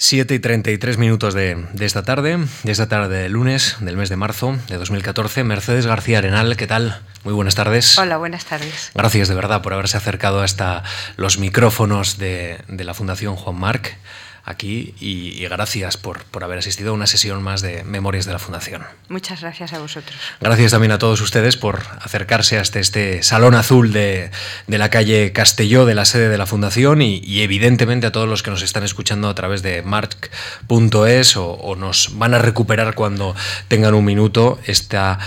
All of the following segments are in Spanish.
7 y 33 minutos de, de, esta tarde, de esta tarde de lunes del mes de marzo de 2014. Mercedes García Arenal, ¿qué tal? Muy buenas tardes. Hola, buenas tardes. Gracias de verdad por haberse acercado hasta los micrófonos de, de la Fundación Juan Marc aquí y, y gracias por, por, haber asistido a una sesión más de Memorias de la Fundación. Muchas gracias a vosotros. Gracias también a todos ustedes por acercarse hasta este salón azul de, de la calle Castelló, de la sede de la Fundación y, y, evidentemente a todos los que nos están escuchando a través de marc.es o, o nos van a recuperar cuando tengan un minuto esta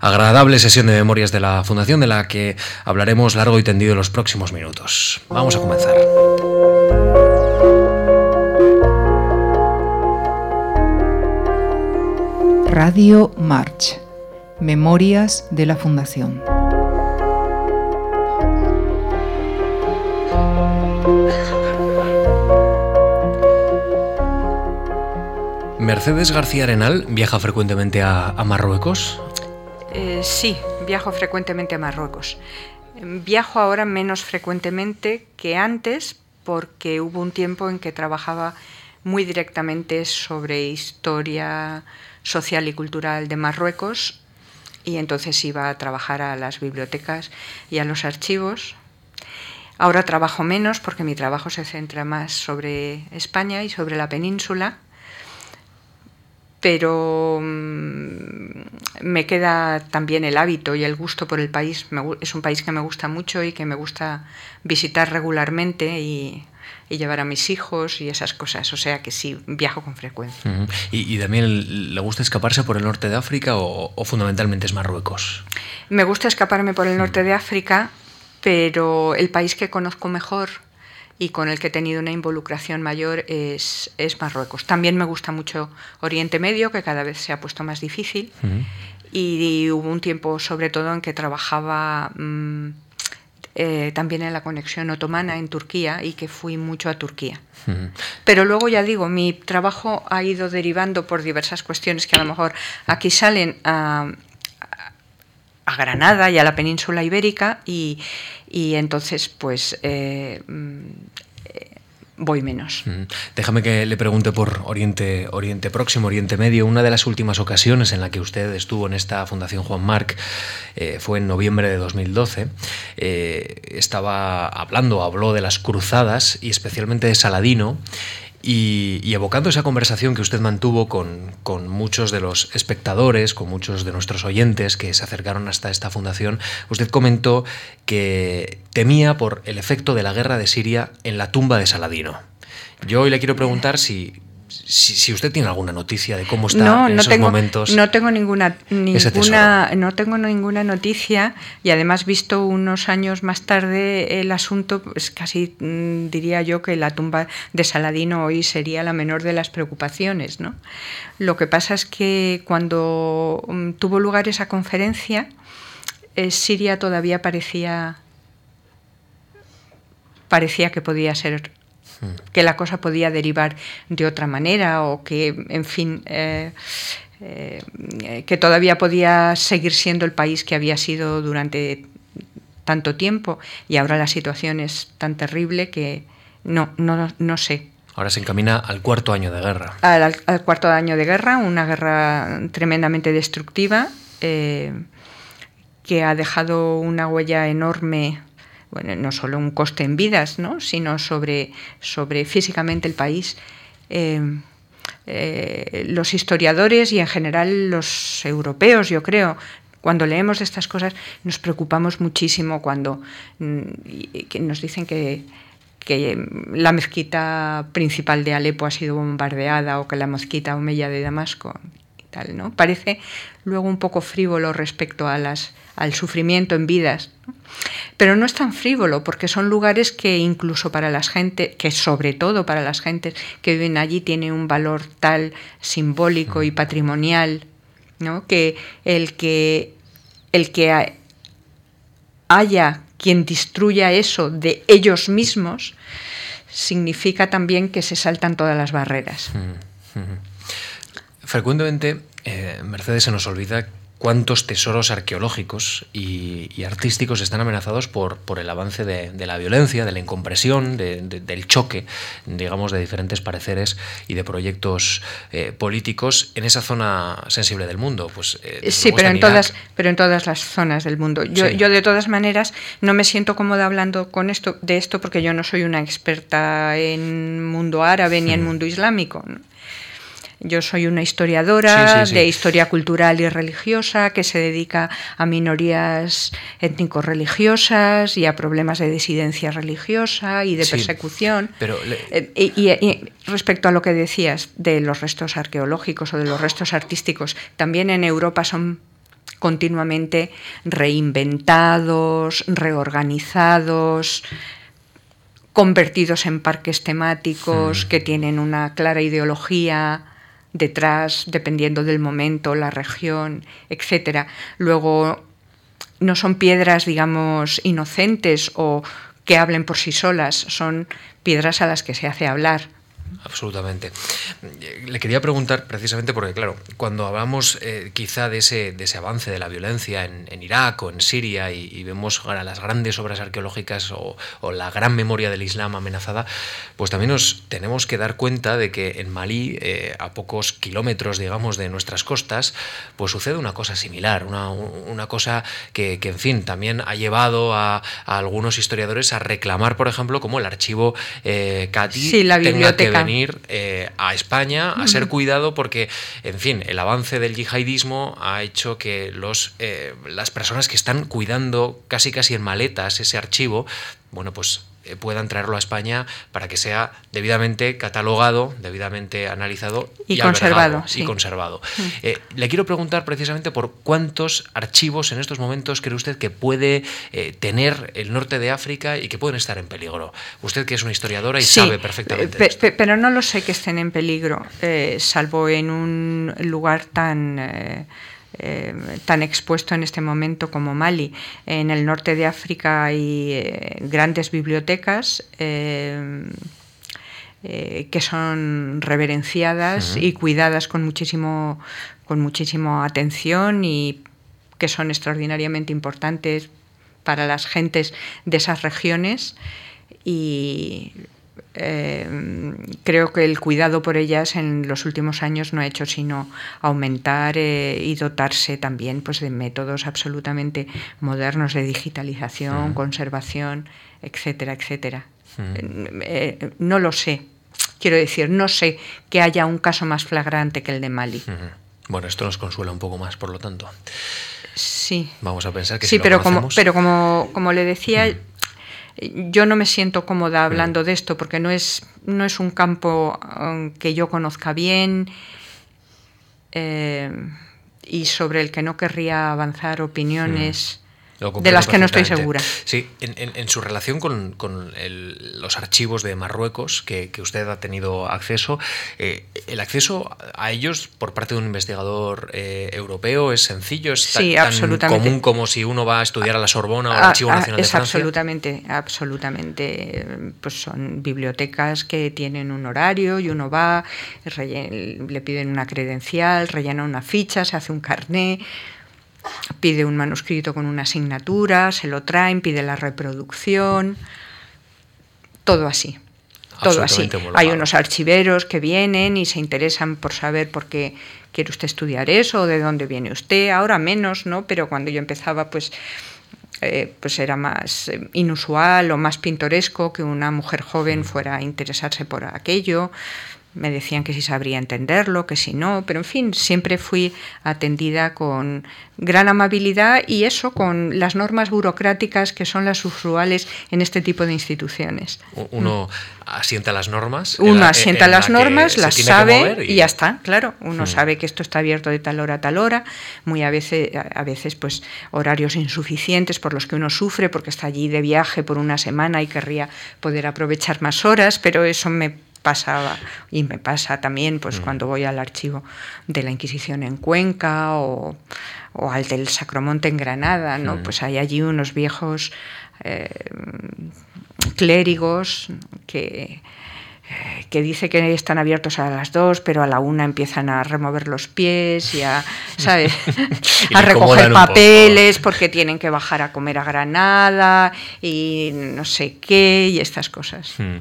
agradable sesión de memorias de la Fundación de la que hablaremos largo y tendido en los próximos minutos. Vamos a comenzar. Radio March. Memorias de la Fundación. Mercedes García Arenal viaja frecuentemente a, a Marruecos. Eh, sí, viajo frecuentemente a Marruecos. Viajo ahora menos frecuentemente que antes porque hubo un tiempo en que trabajaba muy directamente sobre historia social y cultural de Marruecos y entonces iba a trabajar a las bibliotecas y a los archivos. Ahora trabajo menos porque mi trabajo se centra más sobre España y sobre la península, pero me queda también el hábito y el gusto por el país. Es un país que me gusta mucho y que me gusta visitar regularmente y y llevar a mis hijos y esas cosas. O sea que sí, viajo con frecuencia. Uh -huh. ¿Y, ¿Y, también le gusta escaparse por el norte de África o, o, fundamentalmente es Marruecos? Me gusta escaparme por el norte de África, pero el país que conozco mejor y con el que he tenido una involucración mayor es, es Marruecos. También me gusta mucho Oriente Medio, que cada vez se ha puesto más difícil. Uh -huh. y, y, hubo un tiempo, sobre todo, en que trabajaba... Mmm, eh, también en la conexión otomana en Turquía y que fui mucho a Turquía. Uh -huh. Pero luego ya digo, mi trabajo ha ido derivando por diversas cuestiones que a lo mejor aquí salen a, a Granada y a la península ibérica y, y entonces pues eh, voy menos. Mm. Déjame que le pregunte por Oriente, Oriente Próximo, Oriente Medio. Una de las últimas ocasiones en la que usted estuvo en esta Fundación Juan Marc eh, fue en noviembre de 2012. Eh, estaba hablando, habló de las cruzadas y especialmente de Saladino. Y, evocando esa conversación que usted mantuvo con, con, muchos de los espectadores, con muchos de nuestros oyentes que se acercaron hasta esta fundación, usted comentó que temía por el efecto de la guerra de Siria en la tumba de Saladino. Yo hoy le quiero preguntar si, si, si, usted tiene alguna noticia de cómo está no, en no esos tengo, momentos. No tengo ninguna, ninguna, no tengo ninguna noticia y además visto unos años más tarde el asunto, pues casi mm, diría yo que la tumba de Saladino hoy sería la menor de las preocupaciones. ¿no? Lo que pasa es que cuando um, tuvo lugar esa conferencia, eh, Siria todavía parecía parecía que podía ser que la cosa podía derivar de otra manera o que, en fin, eh, eh, que todavía podía seguir siendo el país que había sido durante tanto tiempo y ahora la situación es tan terrible que no, no, no sé. Ahora se encamina al cuarto año de guerra. Al, al cuarto año de guerra, una guerra tremendamente destructiva eh, que ha dejado una huella enorme bueno, no solo un coste en vidas, ¿no? sino sobre, sobre físicamente el país. Eh, eh, los historiadores y en general los europeos, yo creo, cuando leemos estas cosas nos preocupamos muchísimo cuando mm, nos dicen que, que la mezquita principal de Alepo ha sido bombardeada o que la mezquita Omeya de Damasco ¿no? Parece luego un poco frívolo respecto al sufrimiento en vidas. Pero no es tan frívolo porque son lugares que incluso para las gente, que sobre todo para las gentes que viven allí tiene un valor tal simbólico y patrimonial, ¿no? que el que el que haya quien destruya eso de ellos mismos significa también que se saltan todas las barreras. Mm -hmm. Frecuentemente, eh, Mercedes se nos olvida cuántos tesoros arqueológicos y, artísticos están amenazados por, por el avance de, la violencia, de la incompresión, del choque, digamos, de diferentes pareceres y de proyectos eh, políticos en esa zona sensible del mundo. Pues, eh, sí, pero en, todas, pero en todas las zonas del mundo. Yo, yo, de todas maneras, no me siento cómoda hablando con esto, de esto porque yo no soy una experta en mundo árabe ni en mundo islámico. Yo soy una historiadora de historia cultural y religiosa que se dedica a minorías étnico-religiosas y a problemas de disidencia religiosa y de persecución. Pero eh, y, respecto a lo que decías de los restos arqueológicos o de los restos artísticos, también en Europa son continuamente reinventados, reorganizados convertidos en parques temáticos hmm. que tienen una clara ideología detrás, dependiendo del momento, la región, etcétera. Luego, no son piedras, digamos, inocentes o que hablen por sí solas, son piedras a las que se hace hablar. Absolutamente. Le quería preguntar precisamente porque, claro, cuando hablamos eh, quizá de ese, de ese avance de la violencia en, Irak o en Siria y, vemos las grandes obras arqueológicas o, la gran memoria del Islam amenazada, pues también nos tenemos que dar cuenta de que en Malí, eh, a pocos kilómetros, digamos, de nuestras costas, pues sucede una cosa similar, una, cosa que, en fin, también ha llevado a, algunos historiadores a reclamar, por ejemplo, como el archivo eh, sí, la biblioteca venir eh, a España a ser cuidado porque, en fin, el avance del yihadismo ha hecho que los, eh, las personas que están cuidando casi casi en maletas ese archivo, bueno, pues puedan traerlo a España para que sea debidamente catalogado, debidamente analizado y, conservado. conservado. Mm. Eh, le quiero preguntar precisamente por cuántos archivos en estos momentos cree usted que puede eh, tener el norte de África y que pueden estar en peligro. Usted que es una historiadora y sabe perfectamente. pero no lo sé que estén en peligro, salvo en un lugar tan eh, tan expuesto en este momento como Mali. En el norte de África hay eh, grandes bibliotecas. Eh, que son reverenciadas y cuidadas con muchísimo con muchísima atención y que son extraordinariamente importantes para las gentes de esas regiones y eh, creo que el cuidado por ellas en los últimos años no ha hecho sino aumentar eh, y dotarse también pues, de métodos absolutamente modernos de digitalización, conservación, etcétera, etcétera. Eh, no lo sé. Quiero decir, no sé que haya un caso más flagrante que el de Mali. Bueno, esto nos consuela un poco más, por lo tanto. Sí. Vamos a pensar que sí, si pero como pero como, como le decía, yo no me siento cómoda hablando de esto porque no es, no es un campo um, que yo conozca bien eh, y sobre el que no querría avanzar opiniones de las que no estoy segura. Sí, en, su relación con, los archivos de Marruecos que, usted ha tenido acceso, eh, ¿el acceso a ellos por parte de un investigador eh, europeo es sencillo? ¿Es tan, común como si uno va a estudiar a la Sorbona o al Archivo Nacional es de Francia? Absolutamente, absolutamente. Pues son bibliotecas que tienen un horario y uno va, le piden una credencial, rellena una ficha, se hace un carné pide un manuscrito con una asignatura, se lo traen, pide la reproducción, todo así. Todo así. Hay unos archiveros que vienen y se interesan por saber por qué quiere usted estudiar eso, de dónde viene usted, ahora menos, ¿no? Pero cuando yo empezaba, pues, eh, pues era más eh, inusual o más pintoresco que una mujer joven mm. fuera a interesarse por aquello me decían que si sabría entenderlo, que si no, pero en fin, siempre fui atendida con gran amabilidad y eso con las normas burocráticas que son las usuales en este tipo de instituciones. Uno asienta las normas. Uno asienta las normas, las sabe y... ya está, claro. Uno mm. sabe que esto está abierto de tal hora a tal hora, muy a veces, a veces pues horarios insuficientes por los que uno sufre porque está allí de viaje por una semana y querría poder aprovechar más horas, pero eso me pasaba y me pasa también pues mm. cuando voy al archivo de la Inquisición en Cuenca o, al del Sacromonte en Granada, ¿no? Mm. Pues hay allí unos viejos eh, clérigos que que dice que están abiertos a las dos, pero a la una empiezan a remover los pies y a, ¿sabes? a recoger papeles porque tienen que bajar a comer a Granada y no sé qué y estas cosas. Hmm.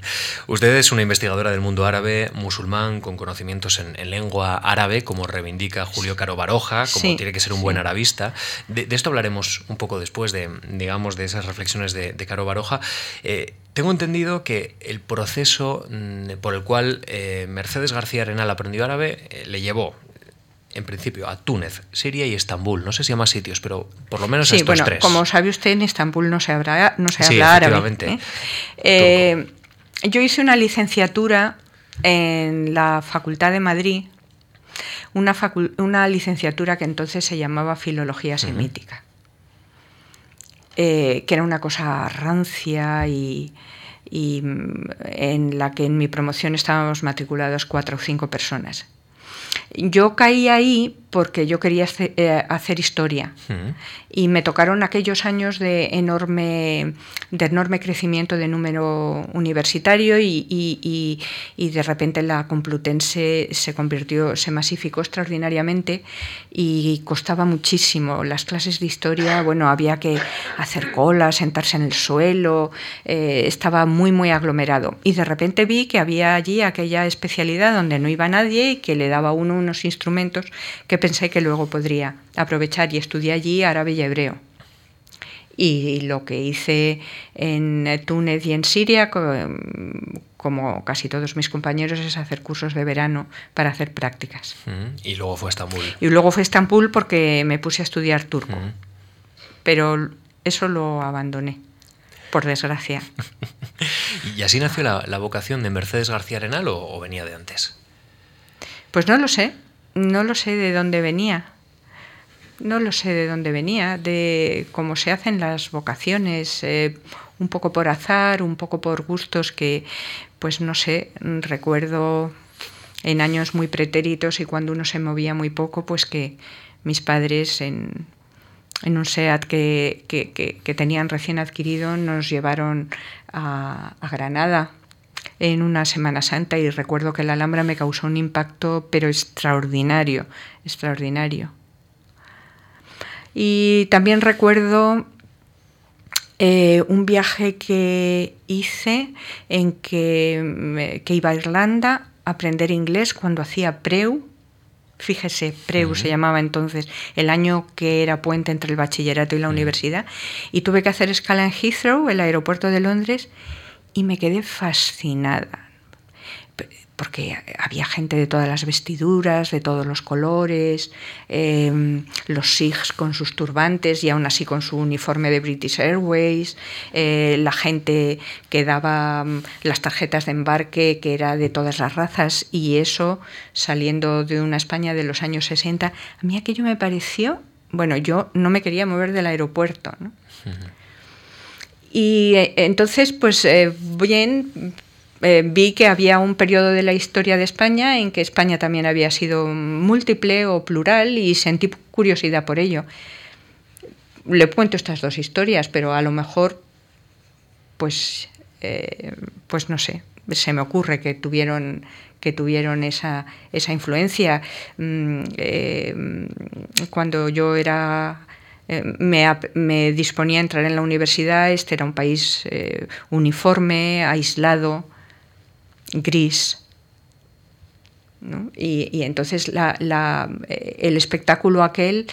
Usted es una investigadora del mundo árabe, musulmán, con conocimientos en, lengua árabe, como reivindica Julio Caro Baroja, como tiene que ser un buen arabista. De, esto hablaremos un poco después de, digamos, de esas reflexiones de, Caro Baroja. Eh, tengo entendido que el proceso mm, por el cual eh, Mercedes García Arenal aprendió árabe eh, le llevó en principio a Túnez, Siria y Estambul. No sé si a más sitios, pero por lo menos sí, estos bueno, Como sabe usted, en Estambul no se, habla, no se habla árabe. ¿eh? yo hice una licenciatura en la Facultad de Madrid, una, una licenciatura que entonces se llamaba Filología Semítica. Eh, que era una cosa rancia y, mm, en la que en mi promoción estábamos matriculados cuatro o cinco personas. Yo caí ahí porque yo quería eh, hacer historia y me tocaron aquellos años de enorme, de enorme crecimiento de número universitario y, de repente la Complutense se convirtió, se masificó extraordinariamente y costaba muchísimo. Las clases de historia, bueno, había que hacer cola, sentarse en el suelo, eh, estaba muy, muy aglomerado. Y de repente vi que había allí aquella especialidad donde no iba nadie y que le daba uno unos instrumentos que pensé que luego podría aprovechar y estudié allí árabe y hebreo. Y lo que hice en Túnez y en Siria, como casi todos mis compañeros, es hacer cursos de verano para hacer prácticas. Y luego fue a Estambul. Y luego fue a Estambul porque me puse a estudiar turco. Pero eso lo abandoné, por desgracia. ¿Y así nació la, vocación de Mercedes García Arenal o venía de antes? Pues no lo sé no lo sé de dónde venía. No lo sé de dónde venía, de cómo se hacen las vocaciones, eh, un poco por azar, un poco por gustos que, pues no sé, recuerdo en años muy pretéritos y cuando uno se movía muy poco, pues que mis padres en, un SEAT que, tenían recién adquirido nos llevaron a Granada en una Semana Santa y recuerdo que la Alhambra me causó un impacto pero extraordinario, extraordinario. Y también recuerdo eh, un viaje que hice en que, que, iba a Irlanda a aprender inglés cuando hacía Preu. Fíjese, Preu se llamaba entonces, el año que era puente entre el bachillerato y la universidad. Y tuve que hacer escala en Heathrow, el aeropuerto de Londres, y me quedé fascinada porque había gente de todas las vestiduras, de todos los colores, em, los Sikhs con sus turbantes y aún así con su uniforme de British Airways, eh, la gente que daba mm, las tarjetas de embarque que era de todas las razas y eso saliendo de una España de los años 60, a mí aquello me pareció, bueno, yo no me quería mover del aeropuerto. ¿no? Y eh, entonces, pues eh, bien, eh, vi que había un periodo de la historia de España en que España también había sido múltiple o plural y sentí curiosidad por ello. Le cuento estas dos historias, pero a lo mejor, pues, pues no sé, se me ocurre que tuvieron que tuvieron esa, esa influencia. Mm, cuando yo era eh, me, disponía a entrar en la universidad, este era un país eh, uniforme, aislado, gris. Y, entonces eh, el espectáculo aquel,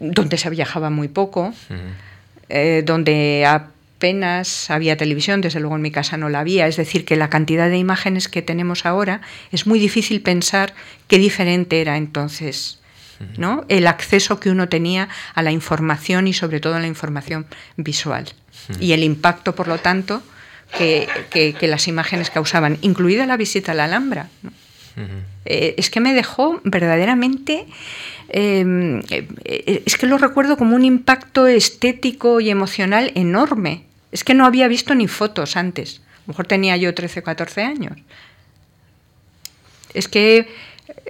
donde se viajaba muy poco, donde apenas había televisión, desde luego en mi casa no la había, es decir, que la cantidad de imágenes que tenemos ahora es muy difícil pensar qué diferente era entonces ¿no? el acceso que uno tenía a la información y sobre todo a la información visual. Y el impacto, por lo tanto, que, las imágenes causaban, incluida la visita a la Alhambra. Eh, es que me dejó verdaderamente... Em, eh, es que lo recuerdo como un impacto estético y emocional enorme. Es que no había visto ni fotos antes. A lo mejor tenía yo 13 o 14 años. Es que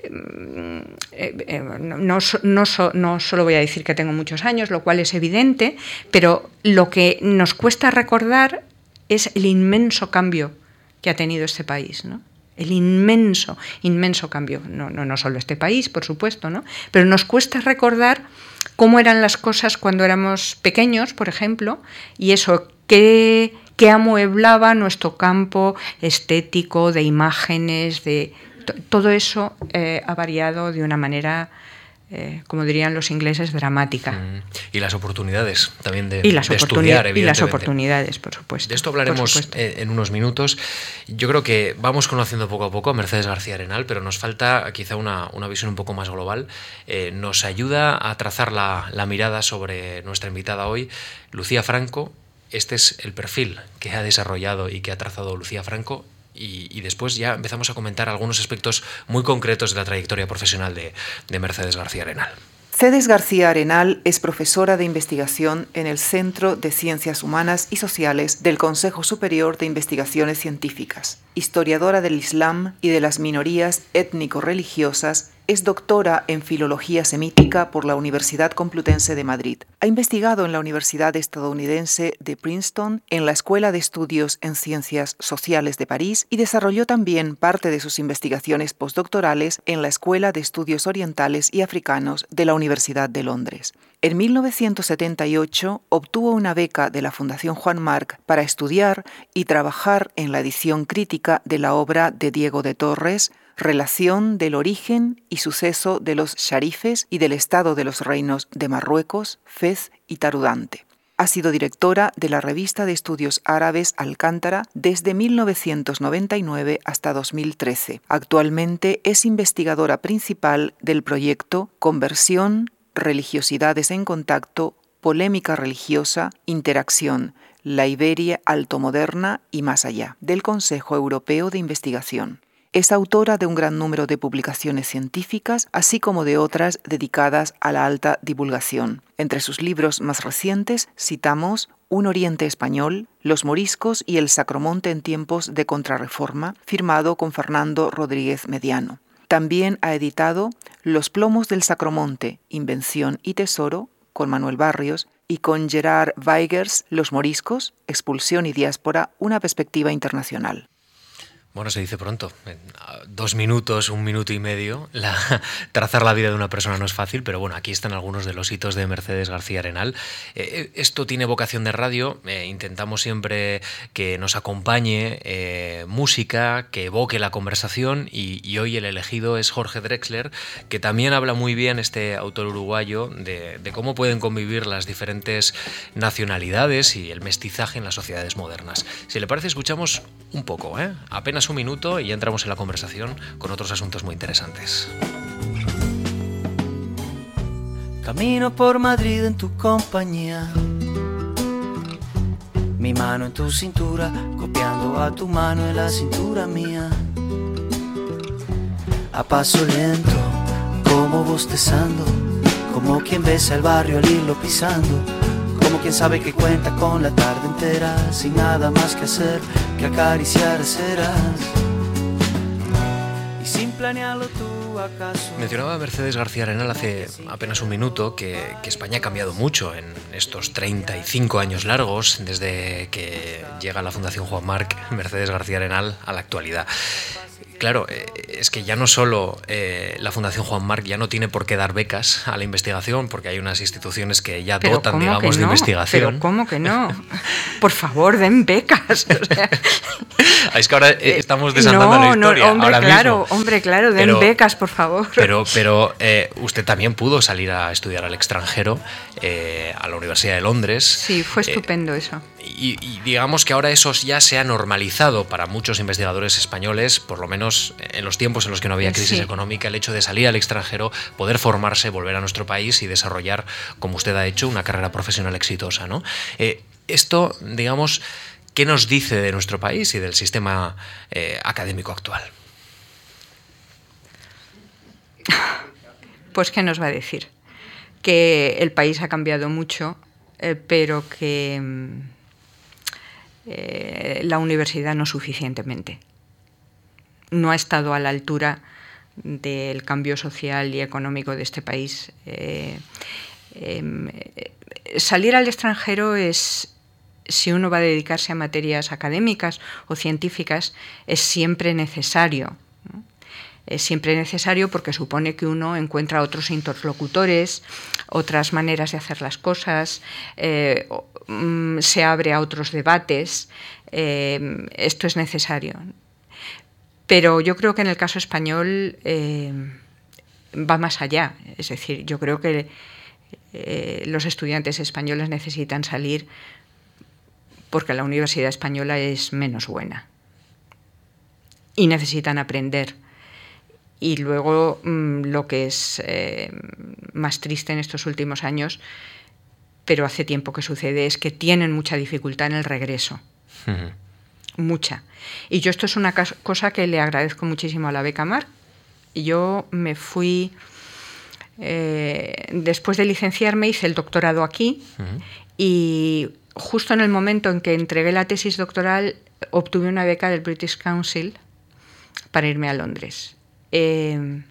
eh, eh, no, solo voy a decir que tengo muchos años, lo cual es evidente, pero lo que nos cuesta recordar es el inmenso cambio que ha tenido este país. ¿no? el inmenso, inmenso cambio. No solo este país, por supuesto, ¿no? pero nos cuesta recordar cómo eran las cosas cuando éramos pequeños, por ejemplo, y eso, qué, qué amueblaba nuestro campo estético, de imágenes, de todo eso eh, ha variado de una manera eh, como dirían los ingleses, dramática. Mm. Y las oportunidades también de, y las estudiar, Y las oportunidades, por supuesto. De esto hablaremos eh, en unos minutos. Yo creo que vamos conociendo poco a poco a Mercedes García Arenal, pero nos falta quizá una, una visión un poco más global. Eh, nos ayuda a trazar la, la mirada sobre nuestra invitada hoy, Lucía Franco. Este es el perfil que ha desarrollado y que ha trazado Lucía Franco y, después ya empezamos a comentar algunos aspectos muy concretos de la trayectoria profesional de, de Mercedes García Arenal. Cedes García Arenal es profesora de investigación en el Centro de Ciencias Humanas y Sociales del Consejo Superior de Investigaciones Científicas, historiadora del Islam y de las minorías étnico-religiosas es doctora en Filología Semítica por la Universidad Complutense de Madrid. Ha investigado en la Universidad estadounidense de Princeton, en la Escuela de Estudios en Ciencias Sociales de París y desarrolló también parte de sus investigaciones postdoctorales en la Escuela de Estudios Orientales y Africanos de la Universidad de Londres. En 1978 obtuvo una beca de la Fundación Juan Marc para estudiar y trabajar en la edición crítica de la obra de Diego de Torres, relación del origen y suceso de los sharifes y del estado de los reinos de Marruecos, Fez y Tarudante. Ha sido directora de la revista de estudios árabes Alcántara desde 1999 hasta 2013. Actualmente es investigadora principal del proyecto Conversión, Religiosidades en Contacto, Polémica Religiosa, Interacción, la Iberia altomoderna y más allá, del Consejo Europeo de Investigación. Es autora de un gran número de publicaciones científicas, así como de otras dedicadas a la alta divulgación. Entre sus libros más recientes citamos Un Oriente Español, Los Moriscos y el Sacromonte en tiempos de Contrarreforma, firmado con Fernando Rodríguez Mediano. También ha editado Los Plomos del Sacromonte, Invención y Tesoro, con Manuel Barrios, y con Gerard Weigers, Los Moriscos, Expulsión y Diáspora, una perspectiva internacional. Bueno, se dice pronto, dos minutos, un minuto y medio, trazar la vida de una persona no es fácil, pero bueno, aquí están algunos de los hitos de Mercedes García Arenal. Eh, eh, esto tiene vocación de radio, eh, intentamos siempre que nos acompañe música, que evoque la conversación y, hoy el elegido es Jorge Drexler, que también habla muy bien, este autor uruguayo, de, de cómo pueden convivir las diferentes nacionalidades y el mestizaje en las sociedades modernas. Si le parece, escuchamos un poco, ¿eh? apenas un minuto y ya entramos en la conversación con otros asuntos muy interesantes. Camino por Madrid en tu compañía. Mi mano en tu cintura, copiando a tu mano en la cintura mía. A paso lento, como bostezando, como quien besa el barrio al irlo pisando como quien sabe que cuenta con la tarde entera, sin nada más que hacer que acariciar serás. Y sin planearlo tú acaso. Mencionaba Mercedes García Arenal hace apenas un minuto que, que España ha cambiado mucho en estos 35 años largos desde que llega la Fundación Juan Marc Mercedes García Arenal a la actualidad. Claro, eh, es que ya no solo eh, la Fundación Juan Marc ya no tiene por qué dar becas a la investigación, porque hay unas instituciones que ya dotan, digamos, de investigación. Pero ¿cómo que no? Por favor, den becas. es que ahora eh, estamos desandando la historia. No, hombre, claro, hombre, claro, den becas, por favor. Pero, pero usted también pudo salir a estudiar al extranjero, a la Universidad de Londres. Sí, fue estupendo eso y, digamos que ahora eso ya se ha normalizado para muchos investigadores españoles, por lo menos en los tiempos en los que no había crisis económica, el hecho de salir al extranjero, poder formarse, volver a nuestro país y desarrollar, como usted ha hecho, una carrera profesional exitosa. ¿no? Eh, esto, digamos, ¿qué nos dice de nuestro país y del sistema eh, académico actual? Pues, ¿qué nos va a decir? Que el país ha cambiado mucho, eh, pero que mm, eh, la universidad no suficientemente. No ha estado a la altura del cambio social y económico de este país. Eh, em, salir al extranjero es, si uno va a dedicarse a materias académicas o científicas, es siempre necesario. Es siempre necesario porque supone que uno encuentra otros interlocutores, otras maneras de hacer las cosas, eh, mm, se abre a otros debates. Eh, esto es necesario. Pero yo creo que en el caso español eh, va más allá. Es decir, yo creo que los estudiantes españoles necesitan salir porque la Universidad Española es menos buena y necesitan aprender. Y luego mm, lo que es eh, más triste en estos últimos años, pero hace tiempo que sucede, es que tienen mucha dificultad en el regreso. Mucha. Y yo esto es una cosa que le agradezco muchísimo a la beca Mar. Yo me fui, eh, después de licenciarme, hice el doctorado aquí y justo en el momento en que entregué la tesis doctoral, obtuve una beca del British Council para irme a Londres. Eh,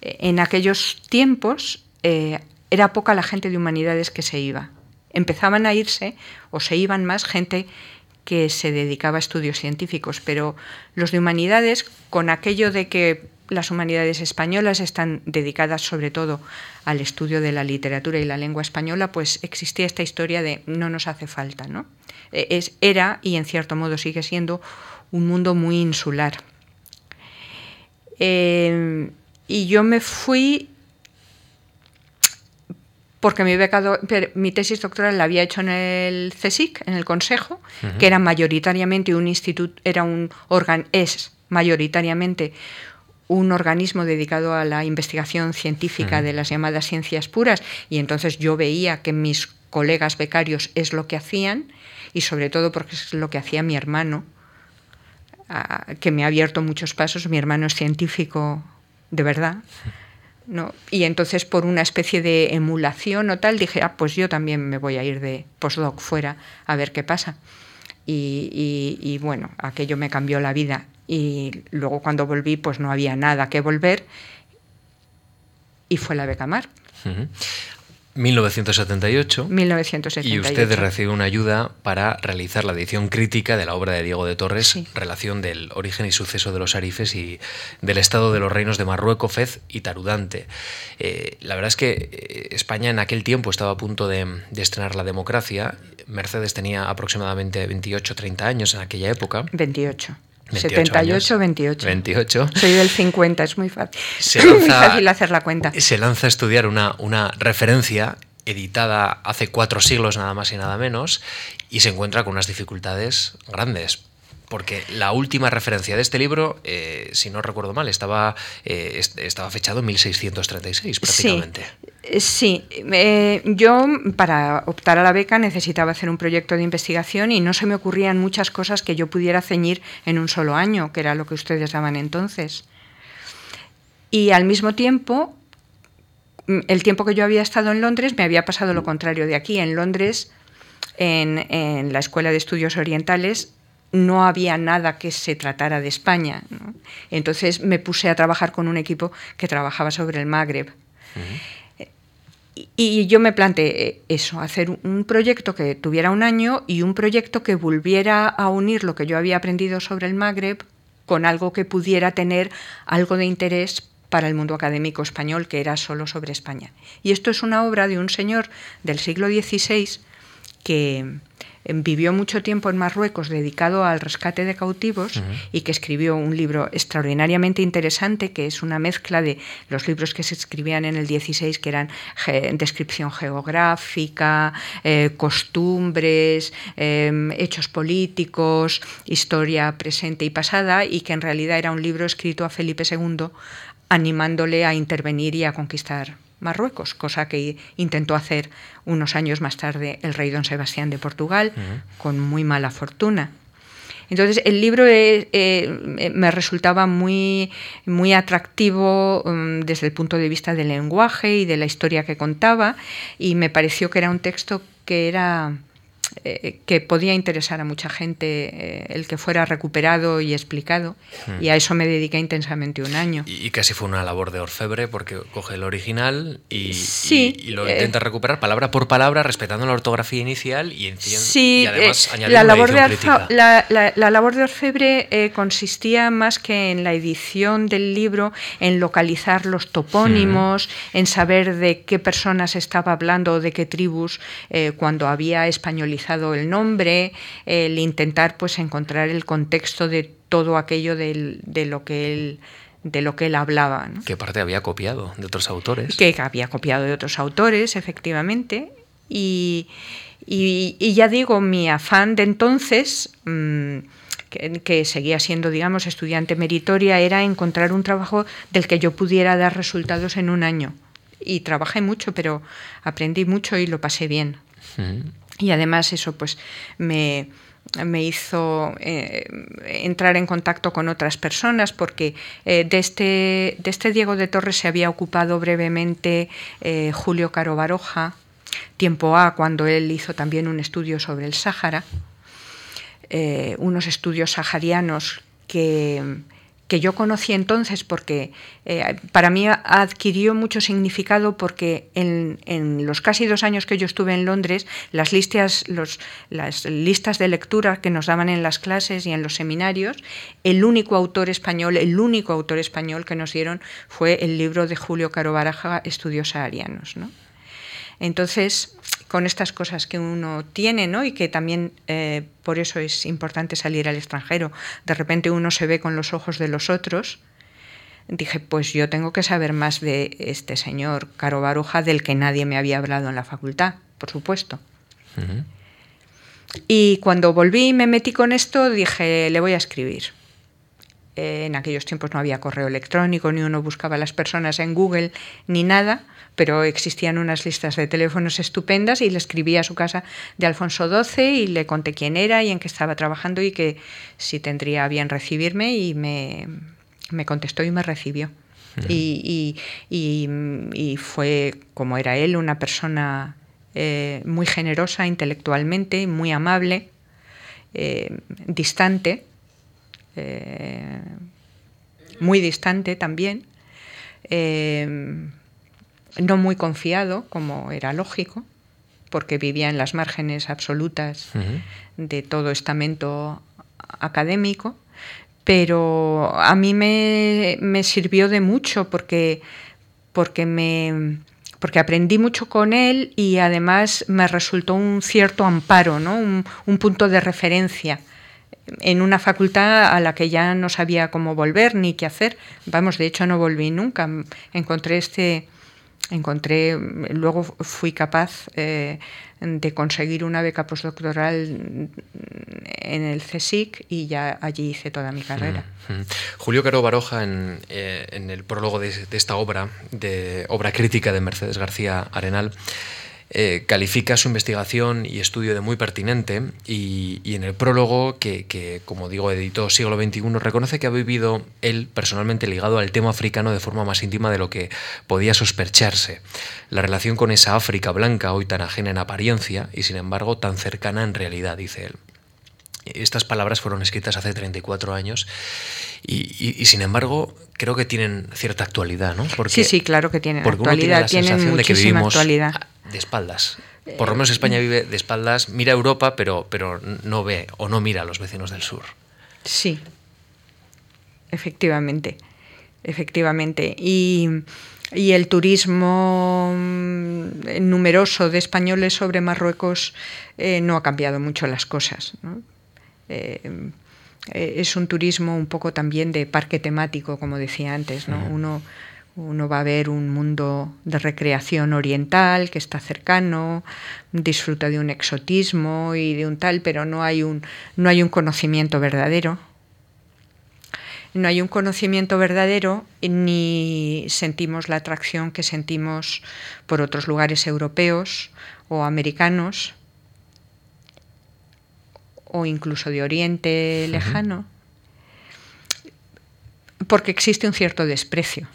en aquellos tiempos eh, era poca la gente de humanidades que se iba. Empezaban a irse o se iban más gente que se dedicaba a estudios científicos, pero los de humanidades, con aquello de que las humanidades españolas están dedicadas sobre todo al estudio de la literatura y la lengua española, pues existía esta historia de no nos hace falta. ¿no? E, es, era, y en cierto modo sigue siendo, un mundo muy insular. Eh, y yo me fui porque mi, becado, mi tesis doctoral la había hecho en el CSIC, en el Consejo, que era mayoritariamente un instituto, era un órgano, es mayoritariamente un organismo dedicado a la investigación científica de las llamadas ciencias puras. Y entonces yo veía que mis colegas becarios es lo que hacían y sobre todo porque es lo que hacía mi hermano, que me ha abierto muchos pasos, mi hermano es científico de verdad. ¿No? Y entonces por una especie de emulación o tal dije, ah, pues yo también me voy a ir de postdoc fuera a ver qué pasa. y bueno, aquello me cambió la vida y luego cuando volví pues no había nada que volver y fue la Becamar. 1978. 1978. Y usted recibe una ayuda para realizar la edición crítica de la obra de Diego de Torres, Relación del origen y suceso de los arifes y del estado de los reinos de Marruecos, Fez y Tarudante. Eh, la verdad es que eh, España en aquel tiempo estaba a punto de, de estrenar la democracia. Mercedes tenía aproximadamente 28 30 años en aquella época. 28. 78, 28. 28. Soy del 50, es muy fácil. muy fácil hacer la cuenta. Se lanza a estudiar una, una referencia editada hace cuatro siglos nada más y nada menos y se encuentra con unas dificultades grandes porque la última referencia de este libro, eh, si no recuerdo mal, estaba, eh, estaba fechado en 1636 prácticamente. Sí, eh, yo para optar a la beca necesitaba hacer un proyecto de investigación y no se me ocurrían muchas cosas que yo pudiera ceñir en un solo año, que era lo que ustedes daban entonces. Y al mismo tiempo, el tiempo que yo había estado en Londres me había pasado lo contrario de aquí. En Londres, en la Escuela de Estudios Orientales, no había nada que se tratara de España. Entonces me puse a trabajar con un equipo que trabajaba sobre el Magreb. Y yo me planteé eso, hacer un proyecto que tuviera un año y un proyecto que volviera a unir lo que yo había aprendido sobre el Magreb con algo que pudiera tener algo de interés para el mundo académico español, que era solo sobre España. Y esto es una obra de un señor del siglo XVI que, vivió mucho tiempo en Marruecos dedicado al rescate de cautivos y que escribió un libro extraordinariamente interesante que es una mezcla de los libros que se escribían en el 16 que eran descripción geográfica, eh, costumbres, em, hechos políticos, historia presente y pasada y que en realidad era un libro escrito a Felipe II animándole a intervenir y a conquistar Marruecos, cosa que intentó hacer unos años más tarde el rey don Sebastián de Portugal, con muy mala fortuna. Entonces el libro eh, eh, me resultaba muy, muy atractivo mm, desde el punto de vista del lenguaje y de la historia que contaba y me pareció que era un texto que era eh, que podía interesar a mucha gente eh, el que fuera recuperado y explicado. Y a eso me dediqué intensamente un año. Y, casi fue una labor de orfebre porque coge el original y, sí, y, lo intenta recuperar palabra por palabra, respetando la ortografía inicial y, sí, además la labor, de la, la, labor de orfebre consistía más que en la edición del libro, en localizar los topónimos, en saber de qué personas estaba hablando o de qué tribus cuando había el nombre, el intentar pues encontrar el contexto de todo aquello de lo que él de lo que él hablaba. ¿Qué parte había copiado de otros autores? Que había copiado de otros autores, efectivamente. Y, ya digo, mi afán de entonces, mm, que, que, seguía siendo, digamos, estudiante meritoria, era encontrar un trabajo del que yo pudiera dar resultados en un año. Y trabajé mucho, pero aprendí mucho y lo pasé bien. Y además eso pues me, hizo eh, entrar en contacto con otras personas porque eh, de, este, de este Diego de Torres se había ocupado brevemente eh, Julio Caro Baroja, tiempo A, cuando él hizo también un estudio sobre el Sáhara, unos estudios saharianos que, que yo conocí entonces porque eh, para mí adquirió mucho significado porque en, los casi dos años que yo estuve en Londres, las listas, las listas de lectura que nos daban en las clases y en los seminarios, el único autor español, el único autor español que nos dieron fue el libro de Julio Caro Baraja, Estudios Saharianos. ¿no? Entonces, con estas cosas que uno tiene, ¿no? Y que también eh, por eso es importante salir al extranjero. De repente uno se ve con los ojos de los otros. Dije, pues yo tengo que saber más de este señor Caro Baruja del que nadie me había hablado en la facultad, por supuesto. Y cuando volví y me metí con esto, dije, le voy a escribir. En aquellos tiempos no había correo electrónico, ni uno buscaba a las personas en Google, ni nada pero existían unas listas de teléfonos estupendas y le escribí a su casa de Alfonso XII y le conté quién era y en qué estaba trabajando y que si tendría bien recibirme y me, contestó y me recibió. Y, fue, como era él, una persona eh, muy generosa intelectualmente, muy amable, eh, distante, eh, muy distante también no muy confiado, como era lógico, porque vivía en las márgenes absolutas de todo estamento académico, pero a mí me, sirvió de mucho porque, porque, me, porque aprendí mucho con él y además me resultó un cierto amparo, ¿no? un, un punto de referencia en una facultad a la que ya no sabía cómo volver ni qué hacer. Vamos, de hecho no volví nunca. Encontré este, encontré, luego fui capaz eh, de conseguir una beca postdoctoral en el CSIC y ya allí hice toda mi carrera. Mm, mm. Julio Caro Baroja, en, eh, el prólogo de, de, esta obra, de obra crítica de Mercedes García Arenal, eh, califica su investigación y estudio de muy pertinente y, en el prólogo, que, como digo editó Siglo XXI, reconoce que ha vivido él personalmente ligado al tema africano de forma más íntima de lo que podía sospecharse. La relación con esa África blanca, hoy tan ajena en apariencia y sin embargo tan cercana en realidad, dice él. Estas palabras fueron escritas hace 34 años y, sin embargo creo que tienen cierta actualidad, ¿no? Porque, sí, sí, claro que tienen actualidad, tienen muchísima actualidad de espaldas. Por lo menos España vive de espaldas, mira Europa, pero, pero no ve o no mira a los vecinos del sur. Sí, efectivamente, efectivamente. Y, el turismo mm, numeroso de españoles sobre Marruecos eh, no ha cambiado mucho las cosas. Eh, eh, es un turismo un poco también de parque temático, como decía antes. ¿no? Uno uno va a ver un mundo de recreación oriental que está cercano, disfruta de un exotismo y de un tal, pero no hay un, no hay un conocimiento verdadero. No hay un conocimiento verdadero ni sentimos la atracción que sentimos por otros lugares europeos o americanos o incluso de Oriente lejano, porque existe un cierto desprecio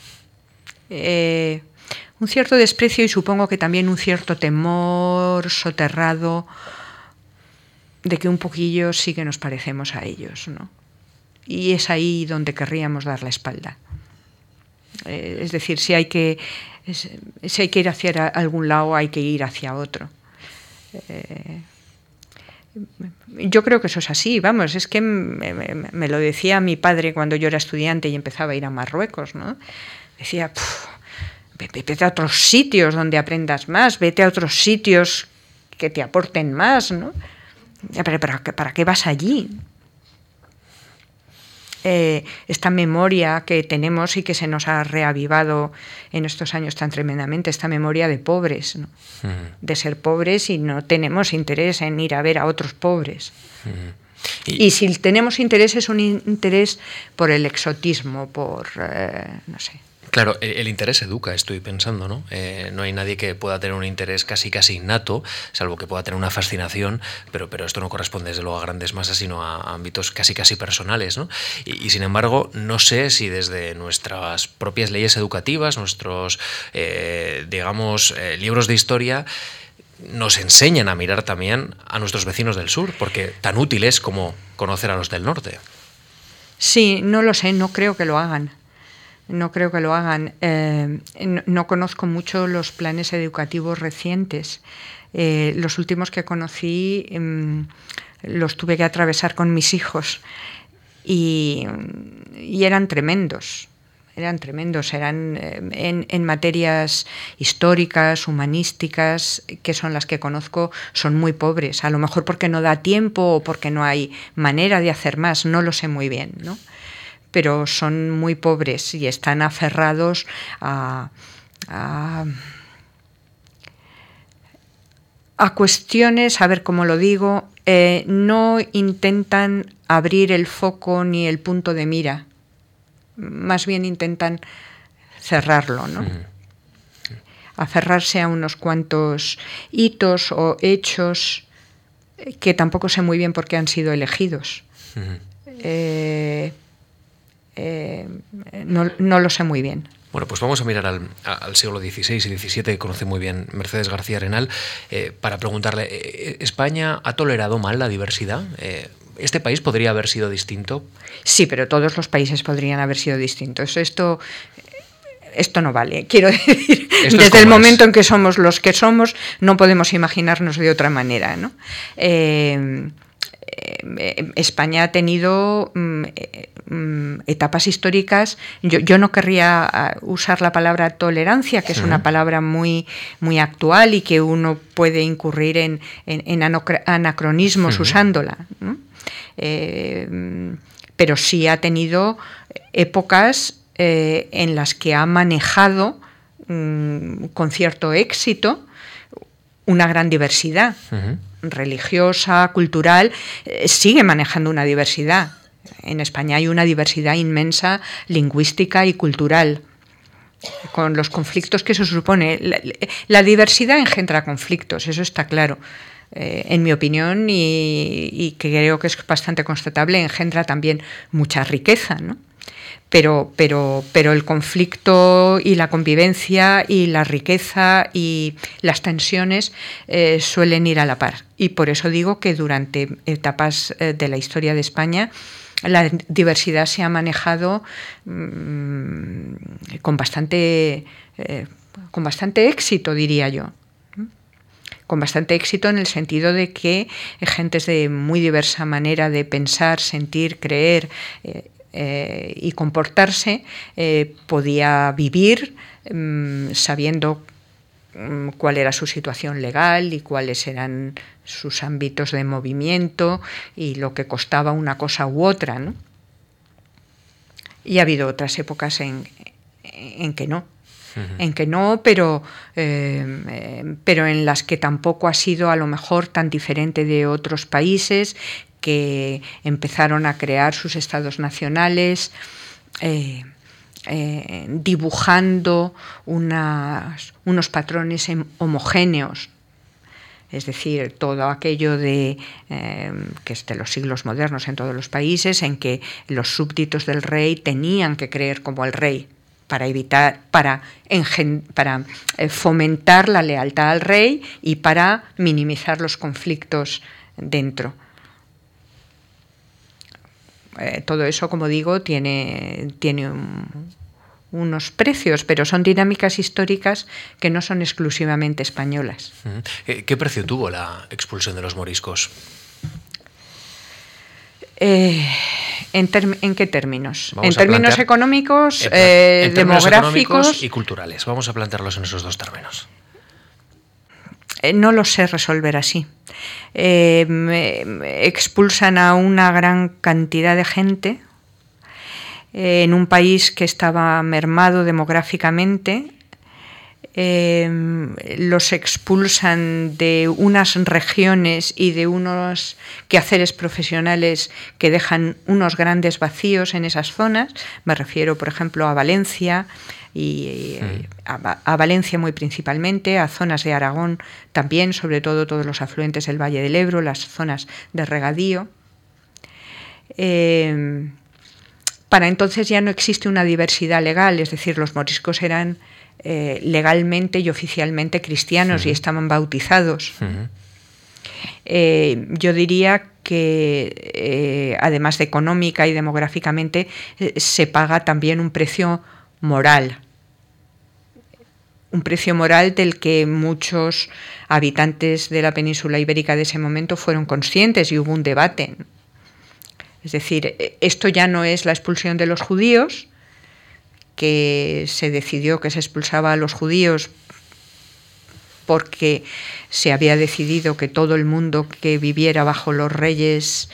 eh, un cierto desprecio y supongo que también un cierto temor soterrado de que un poquillo sí que nos parecemos a ellos, ¿no? Y es ahí donde querríamos dar la espalda. Eh, es decir, si hay que si hay que ir hacia algún lado, hay que ir hacia otro. Eh, yo creo que eso es así, vamos, es que me, lo decía mi padre cuando yo era estudiante y empezaba a ir a Marruecos, ¿no? Decía, vete a otros sitios donde aprendas más, vete a otros sitios que te aporten más, ¿no? Pero, ¿para qué vas allí? Eh, esta memoria que tenemos y que se nos ha reavivado en estos años tan tremendamente, esta memoria de pobres, de ser pobres y no tenemos interés en ir a ver a otros pobres. y, si tenemos interés es un interés por el exotismo, por, eh, no sé, Claro, el, interés educa, estoy pensando, ¿no? Eh, no hay nadie que pueda tener un interés casi casi innato, salvo que pueda tener una fascinación, pero, pero esto no corresponde desde luego a grandes masas, sino a, ámbitos casi casi personales, ¿no? Y, sin embargo, no sé si desde nuestras propias leyes educativas, nuestros, eh, digamos, eh, libros de historia, nos enseñan a mirar también a nuestros vecinos del sur, porque tan útil es como conocer a los del norte. Sí, no lo sé, no creo que lo hagan no creo que lo hagan. Eh, no, conozco mucho los planes educativos recientes. Eh, los últimos que conocí em, los tuve que atravesar con mis hijos y, eran tremendos. Eran tremendos, eran eh, en, materias históricas, humanísticas, que son las que conozco, son muy pobres. A lo mejor porque no da tiempo o porque no hay manera de hacer más, no lo sé muy bien. ¿no? Pero son muy pobres y están aferrados a, a, cuestiones, a ver cómo lo digo, eh, no intentan abrir el foco ni el punto de mira, más bien intentan cerrarlo, ¿no? Aferrarse a unos cuantos hitos o hechos que tampoco sé muy bien por qué han sido elegidos. Eh, no, lo sé muy bien. Bueno, pues vamos a mirar al, siglo XVI y XVII, que conoce muy bien Mercedes García Arenal, eh, para preguntarle, eh, ¿España ha tolerado mal la diversidad? ¿Este país podría haber sido distinto? Sí, pero todos los países podrían haber sido distintos. Esto, esto no vale. Quiero decir, desde el momento en que somos los que somos, no podemos imaginarnos de otra manera. ¿no? Eh, España ha tenido mm, eh, mm, etapas históricas. Yo, no querría ah, usar la palabra tolerancia, que es una palabra muy, muy actual y que uno puede incurrir en, anacronismos usándola. Eh, pero sí ha tenido épocas en las que ha manejado mm, con cierto éxito una gran diversidad religiosa, cultural, eh, sigue manejando una diversidad. En España hay una diversidad inmensa lingüística y cultural con los conflictos que eso supone. La, diversidad engendra conflictos, eso está claro. Eh, en mi opinión, y, y, creo que es bastante constatable, engendra también mucha riqueza. ¿no? Pero, pero, pero el conflicto y la convivencia y la riqueza y las tensiones eh, suelen ir a la par. Y por eso digo que durante etapas eh, de la historia de España la diversidad se ha manejado mm, con, bastante, eh, con bastante éxito, diría yo con bastante éxito en el sentido de que gentes de muy diversa manera de pensar, sentir, creer, y comportarse, eh, podía vivir mm, sabiendo mm, cuál era su situación legal y cuáles eran sus ámbitos de movimiento y lo que costaba una cosa u otra. Y ha habido otras épocas en, que no, en que no, pero, eh, pero en las que tampoco ha sido a lo mejor tan diferente de otros países que empezaron a crear sus estados nacionales, eh, eh, dibujando unos patrones homogéneos. Es decir, todo aquello de eh, que es de los siglos modernos en todos los países, en que los súbditos del rey tenían que creer como el rey para evitar, para fomentar la lealtad al rey y para minimizar los conflictos dentro eh, todo eso, como digo, tiene, tiene unos precios, pero son dinámicas históricas que no son exclusivamente españolas. ¿Qué precio tuvo la expulsión de los moriscos? Eh, ¿en, qué términos? en términos económicos, eh, demográficos y culturales. Vamos a plantearlos en esos dos términos. Eh, no lo sé resolver así. expulsan a una gran cantidad de gente en un país que estaba mermado demográficamente Em, los expulsan de unas regiones y de unos quehaceres profesionales que dejan unos grandes vacíos en esas zonas. Me refiero, por ejemplo, a Valencia y a, Valencia muy principalmente, a zonas de Aragón también, sobre todo todos los afluentes del Valle del Ebro, las zonas de regadío. Em, para entonces ya no existe una diversidad legal, es decir, los moriscos eran eh, legalmente y oficialmente cristianos y estaban bautizados. Eh, yo diría que eh, además de económica y demográficamente se paga también un precio moral, un precio moral del que muchos habitantes de la península ibérica de ese momento fueron conscientes y hubo un debate. Es decir, esto ya no es la expulsión de los judíos, que se decidió que se expulsaba a los judíos porque se había decidido que todo el mundo que viviera bajo los reyes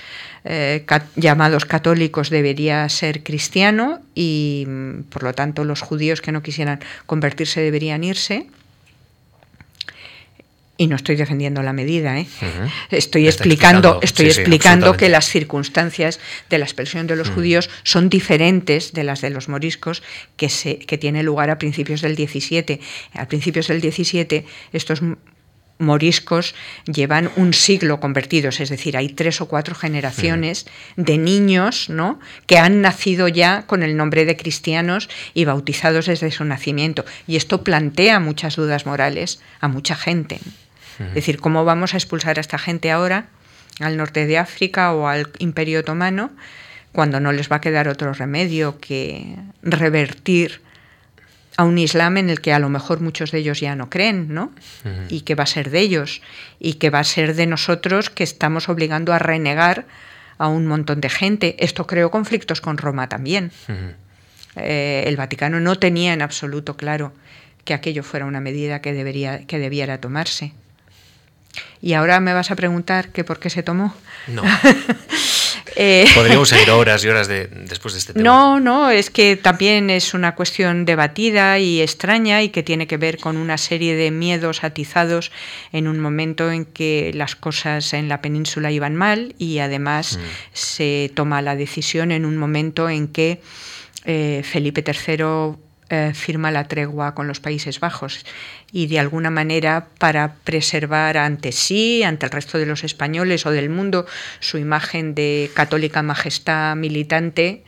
eh, llamados católicos debería ser cristiano y por lo tanto los judíos que no quisieran convertirse deberían irse y no estoy defendiendo la medida, ¿eh? estoy explicando, estoy explicando que las circunstancias de la expulsión de los mm. judíos son diferentes de las de los moriscos que, se, que tiene lugar a principios del 17. A principios del 17 estos moriscos llevan un siglo convertidos, es decir, hay tres o cuatro generaciones de niños ¿no? que han nacido ya con el nombre de cristianos y bautizados desde su nacimiento. Y esto plantea muchas dudas morales a mucha gente. Es decir, ¿cómo vamos a expulsar a esta gente ahora al norte de África o al Imperio Otomano cuando no les va a quedar otro remedio que revertir a un Islam en el que a lo mejor muchos de ellos ya no creen, ¿no? Y que va a ser de ellos y que va a ser de nosotros que estamos obligando a renegar a un montón de gente. Esto creó conflictos con Roma también. Eh, el Vaticano no tenía en absoluto claro que aquello fuera una medida que, debería, que debiera tomarse. Y ahora me vas a preguntar que por qué se tomó. No. Eh, Podríamos seguir horas y horas después de este tema. No, no, es que también es una cuestión debatida y extraña y que tiene que ver con una serie de miedos atizados en un momento en que las cosas en la península iban mal y además mm. se toma la decisión en un momento en que eh, Felipe III eh, firma la tregua con los Países Bajos. Y de alguna manera para preservar ante sí, ante el resto de los españoles o del mundo, su imagen de católica majestad militante,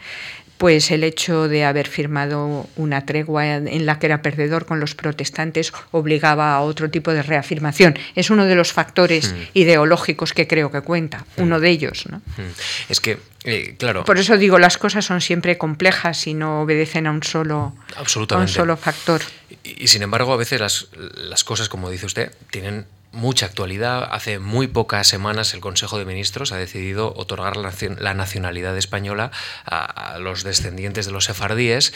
pues el hecho de haber firmado una tregua en la que era perdedor con los protestantes obligaba a otro tipo de reafirmación. Es uno de los factores hmm. ideológicos que creo que cuenta, hmm. uno de ellos. ¿no? Hmm. Es que, eh, claro. Por eso digo, las cosas son siempre complejas y no obedecen a un solo, a un solo factor. Y, y, sin embargo, a veces las, las cosas, como dice usted, tienen mucha actualidad. Hace muy pocas semanas el Consejo de Ministros ha decidido otorgar la nacionalidad española a, los descendientes de los sefardíes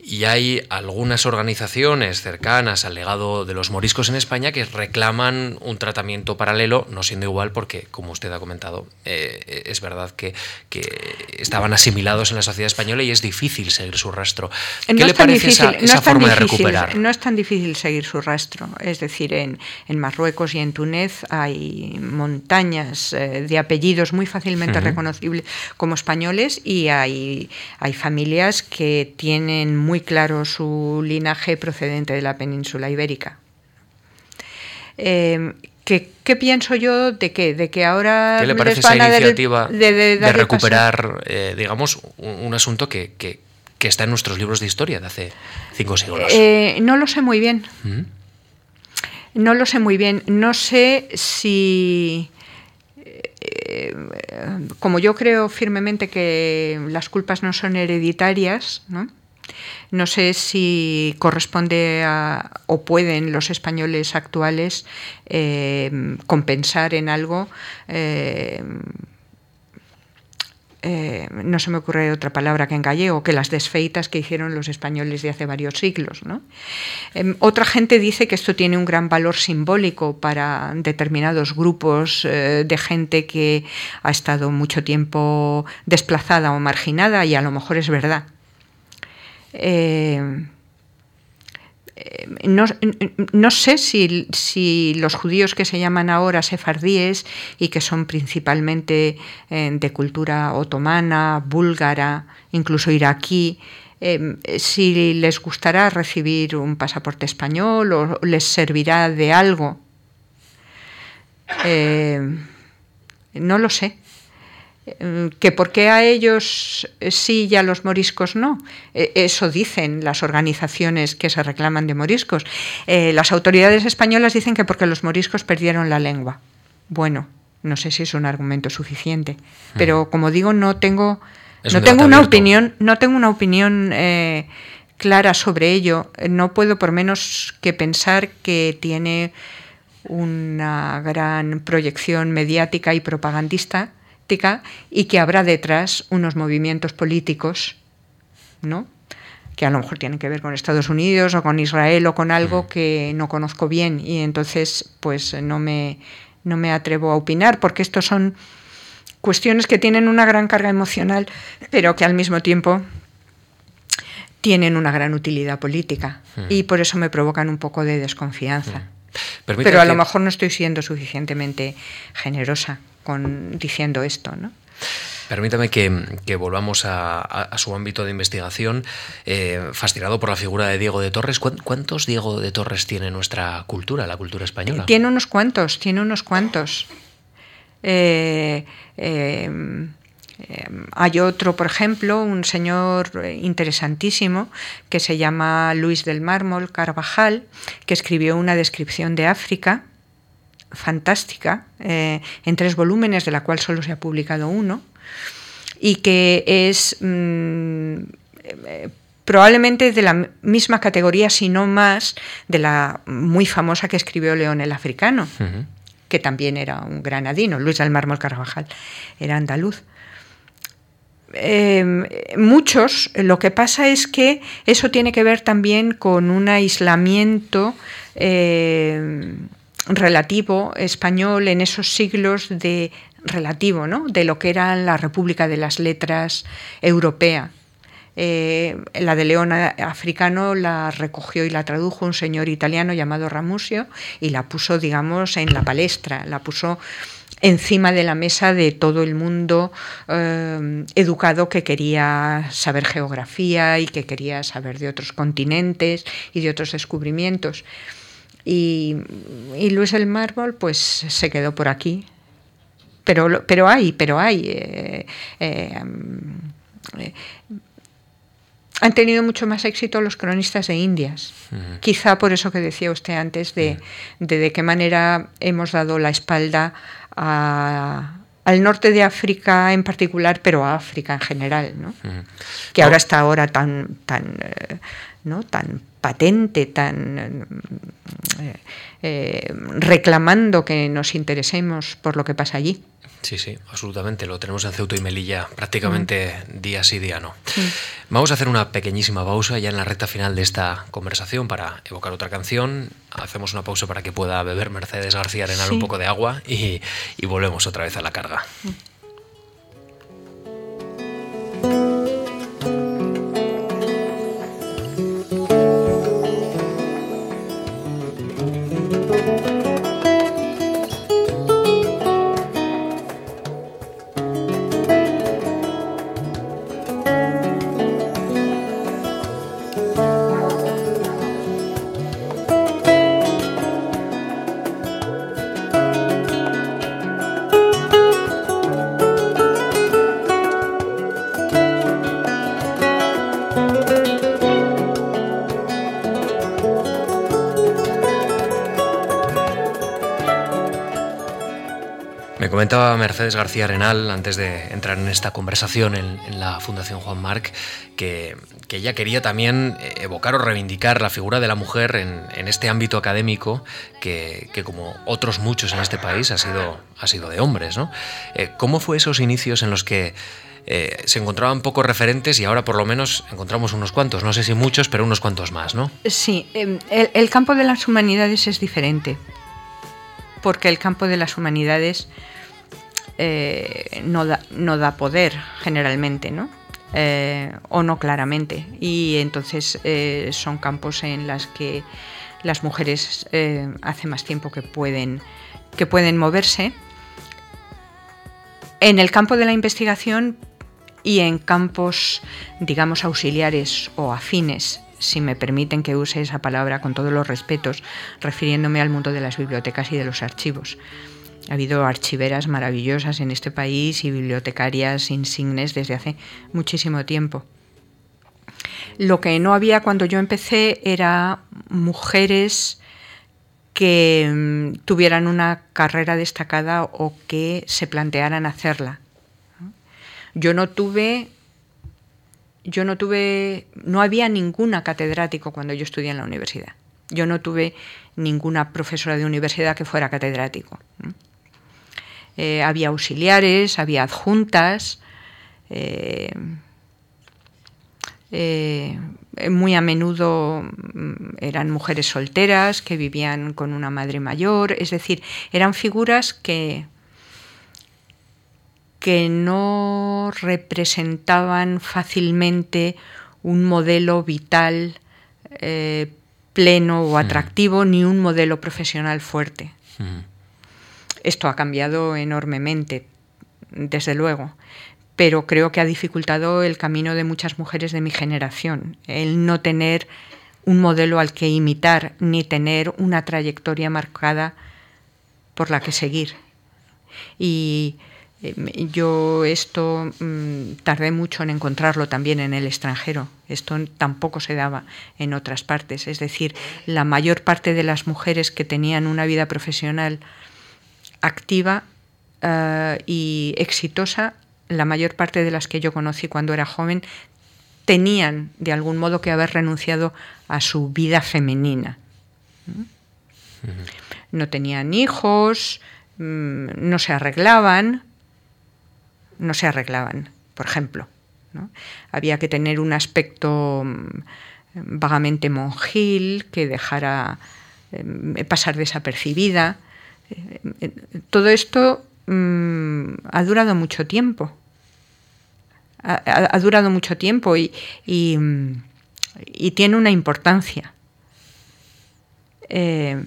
y hay algunas organizaciones cercanas al legado de los moriscos en España que reclaman un tratamiento paralelo, no siendo igual porque, como usted ha comentado, eh, es verdad que, estaban asimilados en la sociedad española y es difícil seguir su rastro. ¿Qué le parece esa, forma de recuperar? No es tan difícil seguir su rastro. Es decir, en, en Marruecos y en Túnez hay montañas eh, de apellidos muy fácilmente reconocibles como españoles y hay, hay familias que tienen muy claro su linaje procedente de la península ibérica. Em, ¿qué, pienso yo de qué? De que ahora ¿Qué le parece esa iniciativa de, recuperar, eh, digamos, un, asunto que, está en nuestros libros de historia de hace cinco siglos? Eh, no lo sé muy bien. No lo sé muy bien. No sé si eh, como yo creo firmemente que las culpas no son hereditarias, ¿no? No sé si corresponde a, o pueden los españoles actuales eh, compensar en algo. Eh, eh, no se me ocurre otra palabra que en gallego, que las desfeitas que hicieron los españoles de hace varios siglos. Em, otra gente dice que esto tiene un gran valor simbólico para determinados grupos de gente que ha estado mucho tiempo desplazada o marginada y a lo mejor es verdad. Eh, no, sé si, los judíos que se llaman ahora sefardíes y que son principalmente eh, de cultura otomana, búlgara, incluso iraquí, eh, si les gustará recibir un pasaporte español o les servirá de algo. no lo sé que por qué a ellos sí y a los moriscos no. E, eso dicen las organizaciones que se reclaman de moriscos. Eh, las autoridades españolas dicen que porque los moriscos perdieron la lengua. Bueno, no sé si es un argumento suficiente, pero hmm. como digo, no tengo, no tengo una opinión, no tengo una opinión eh, clara sobre ello. No puedo por menos que pensar que tiene una gran proyección mediática y propagandista y que habrá detrás unos movimientos políticos, ¿no? que a lo mejor tienen que ver con Estados Unidos o con Israel o con algo que no conozco bien y entonces pues no me, no me atrevo a opinar porque estos son cuestiones que tienen una gran carga emocional pero que al mismo tiempo tienen una gran utilidad política y por eso me provocan un poco de desconfianza. Pero a lo mejor no estoy siendo suficientemente generosa diciendo esto. ¿no? Permítame que, volvamos a, su ámbito de investigación, eh, fascinado por la figura de Diego de Torres. ¿Cuántos Diego de Torres tiene nuestra cultura, la cultura española? Tiene unos cuantos, tiene unos cuantos. Eh, eh, hay otro, por ejemplo, un señor interesantísimo que se llama Luis del Mármol Carvajal, que escribió una descripción de África fantástica, eh, en tres volúmenes, de la cual solo se ha publicado uno, y que es mm, eh, probablemente de la misma categoría, si no más, de la muy famosa que escribió León el Africano, que también era un granadino, Luis del Mármol Carvajal, era andaluz. Em, muchos, lo que pasa es que eso tiene que ver también con un aislamiento eh, relativo español en esos siglos de relativo, ¿no? de lo que era la República de las Letras europea. Eh, la de León africano la recogió y la tradujo un señor italiano llamado Ramusio y la puso, digamos, en la palestra, la puso encima de la mesa de todo el mundo eh, educado que quería saber geografía y que quería saber de otros continentes y de otros descubrimientos. Y, Luis el Mármol pues se quedó por aquí. Pero, pero hay, pero hay. Eh, eh, eh, han tenido mucho más éxito los cronistas de Indias. Quizá por eso que decía usted antes de, de, qué manera hemos dado la espalda al norte de África en particular, pero a África en general, ¿no? que ahora está ahora tan, tan, ¿no? tan patente, tan eh, eh, reclamando que nos interesemos por lo que pasa allí. Sí, sí, absolutamente. Lo tenemos en Ceuta y Melilla prácticamente mm. día sí, día no. Vamos a hacer una pequeñísima pausa ya en la recta final de esta conversación para evocar otra canción. Hacemos una pausa para que pueda beber Mercedes García Arenal un poco de agua y, y volvemos otra vez a la carga. Mm. Mercedes García Renal, antes de entrar en esta conversación en, la Fundación Juan Marc, que, ella quería también evocar o reivindicar la figura de la mujer en, este ámbito académico que, como otros muchos en este país, ha sido, ha sido de hombres. ¿no? Eh, ¿Cómo fue esos inicios en los que eh, se encontraban pocos referentes y ahora por lo menos encontramos unos cuantos, no sé si muchos, pero unos cuantos más, ¿no? Sí, em, el, campo de las humanidades es diferente, porque el campo de las humanidades eh, no, da, poder generalmente, ¿no? Eh, o no claramente. Y entonces son campos en los que las mujeres hace más tiempo que pueden, que pueden moverse. En el campo de la investigación y en campos, digamos, auxiliares o afines, si me permiten que use esa palabra con todos los respetos, refiriéndome al mundo de las bibliotecas y de los archivos. Ha habido archiveras maravillosas en este país y bibliotecarias insignes desde hace muchísimo tiempo. Lo que no había cuando yo empecé era mujeres que mm, tuvieran una carrera destacada o que se plantearan hacerla. Yo no tuve, yo no tuve, no había ninguna catedrático cuando yo estudié en la universidad. Yo no tuve ninguna profesora de universidad que fuera catedrático. Eh, había auxiliares, había adjuntas. Eh, eh, muy a menudo mm, eran mujeres solteras que vivían con una madre mayor, es decir, eran figuras que, que no representaban fácilmente un modelo vital eh, pleno o atractivo ni un modelo profesional fuerte. Esto ha cambiado enormemente, desde luego, pero creo que ha dificultado el camino de muchas mujeres de mi generación, el no tener un modelo al que imitar ni tener una trayectoria marcada por la que seguir. Y eh, yo esto mm, tardé mucho en encontrarlo también en el extranjero. Esto tampoco se daba en otras partes. Es decir, la mayor parte de las mujeres que tenían una vida profesional activa eh, y exitosa, la mayor parte de las que yo conocí cuando era joven, tenían de algún modo que haber renunciado a su vida femenina. No tenían hijos, mm, no se arreglaban, no se arreglaban, por ejemplo. Había que tener un aspecto mm, vagamente monjil que dejara em, pasar desapercibida. Todo esto mm, ha durado mucho tiempo. Ha, durado mucho tiempo y, mm, tiene una importancia. Eh,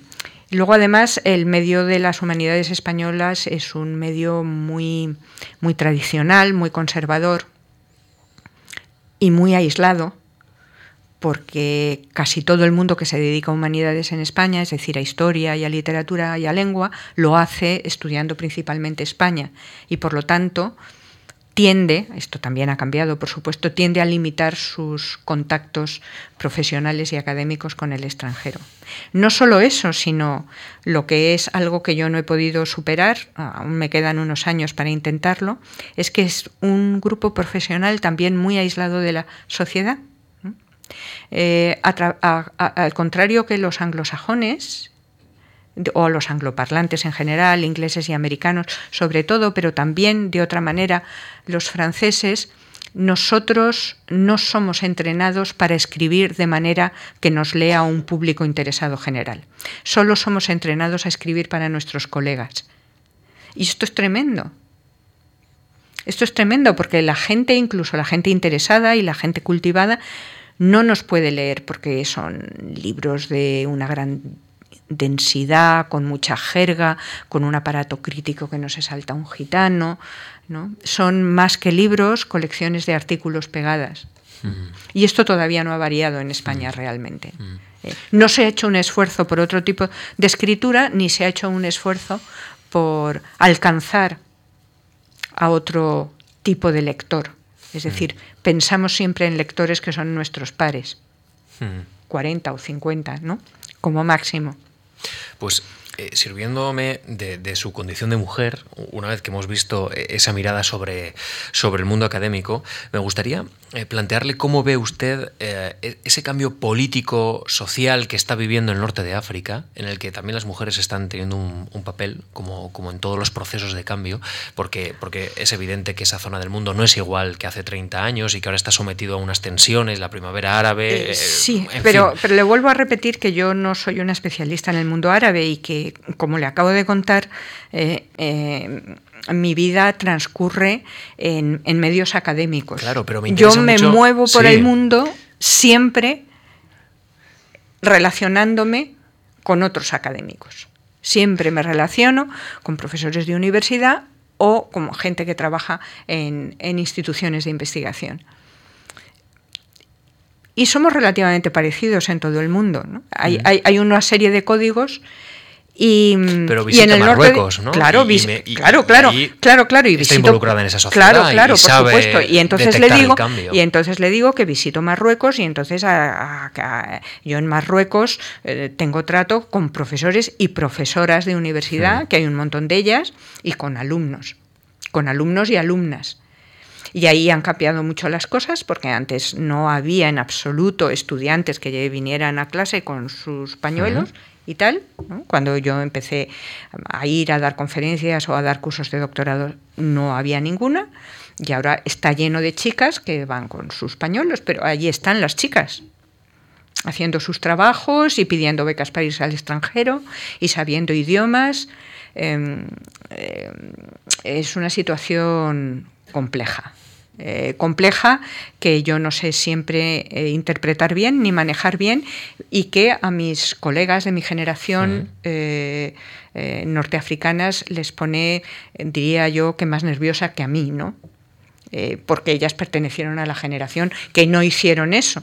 luego, además, el medio de las humanidades españolas es un medio muy, muy tradicional, muy conservador y muy aislado, porque casi todo el mundo que se dedica a humanidades en España, es decir, a historia y a literatura y a lengua, lo hace estudiando principalmente España. Y por lo tanto, tiende, esto también ha cambiado por supuesto, tiende a limitar sus contactos profesionales y académicos con el extranjero. No solo eso, sino lo que es algo que yo no he podido superar, aún me quedan unos años para intentarlo, es que es un grupo profesional también muy aislado de la sociedad. Eh, al contrario que los anglosajones, o los angloparlantes en general, ingleses y americanos sobre todo, pero también de otra manera los franceses, nosotros no somos entrenados para escribir de manera que nos lea un público interesado general. Solo somos entrenados a escribir para nuestros colegas. Y esto es tremendo. Esto es tremendo porque la gente, incluso la gente interesada y la gente cultivada, no nos puede leer porque son libros de una gran densidad, con mucha jerga, con un aparato crítico que no se salta un gitano. ¿no? Son más que libros, colecciones de artículos pegadas. Y esto todavía no ha variado en España realmente. Eh, no se ha hecho un esfuerzo por otro tipo de escritura, ni se ha hecho un esfuerzo por alcanzar a otro tipo de lector. Es decir, pensamos siempre en lectores que son nuestros pares, 40 o 50, ¿no? Como máximo. Pues eh, sirviéndome de, su condición de mujer, una vez que hemos visto eh, esa mirada sobre, sobre el mundo académico, me gustaría eh, plantearle cómo ve usted e, ese cambio político, social que está viviendo el norte de África, en el que también las mujeres están teniendo un, papel, como, como, en todos los procesos de cambio, porque, porque es evidente que esa zona del mundo no es igual que hace 30 años y que ahora está sometido a unas tensiones, la primavera árabe. sí, pero, pero le vuelvo a repetir que yo no soy una especialista en el mundo árabe y que, como le acabo de contar, eh, eh, mi vida transcurre en, medios académicos. Claro, pero me Yo me muevo por el mundo siempre relacionándome con otros académicos. Siempre me relaciono con profesores de universidad o como gente que trabaja en instituciones de investigación y somos relativamente parecidos en todo el mundo. ¿no? Hay, mm. hay, hay, una serie de códigos y, Pero y en el Marruecos, ¿no? Claro, claro, claro, claro, claro, y está involucrada en esa sociedad. Claro, claro, por supuesto. Y entonces le digo, y entonces le digo que visito Marruecos y entonces yo en Marruecos eh, tengo trato con profesores y profesoras de universidad, mm. que hay un montón de ellas, y con alumnos, con alumnos y alumnas. Y ahí han cambiado mucho las cosas porque antes no había en absoluto estudiantes que vinieran a clase con sus pañuelos. Y tal, cuando yo empecé a ir a dar conferencias o a dar cursos de doctorado, no había ninguna. Y ahora está lleno de chicas que van con sus pañuelos, pero allí están las chicas, haciendo sus trabajos y pidiendo becas para irse al extranjero y sabiendo idiomas. Em, em, es una situación compleja. Eh, compleja que yo no sé siempre eh, interpretar bien ni manejar bien y que a mis colegas de mi generación eh, norteafricanas les pone, diría yo, que más nerviosa que a mí, ¿no? porque ellas pertenecieron a la generación que no hicieron eso.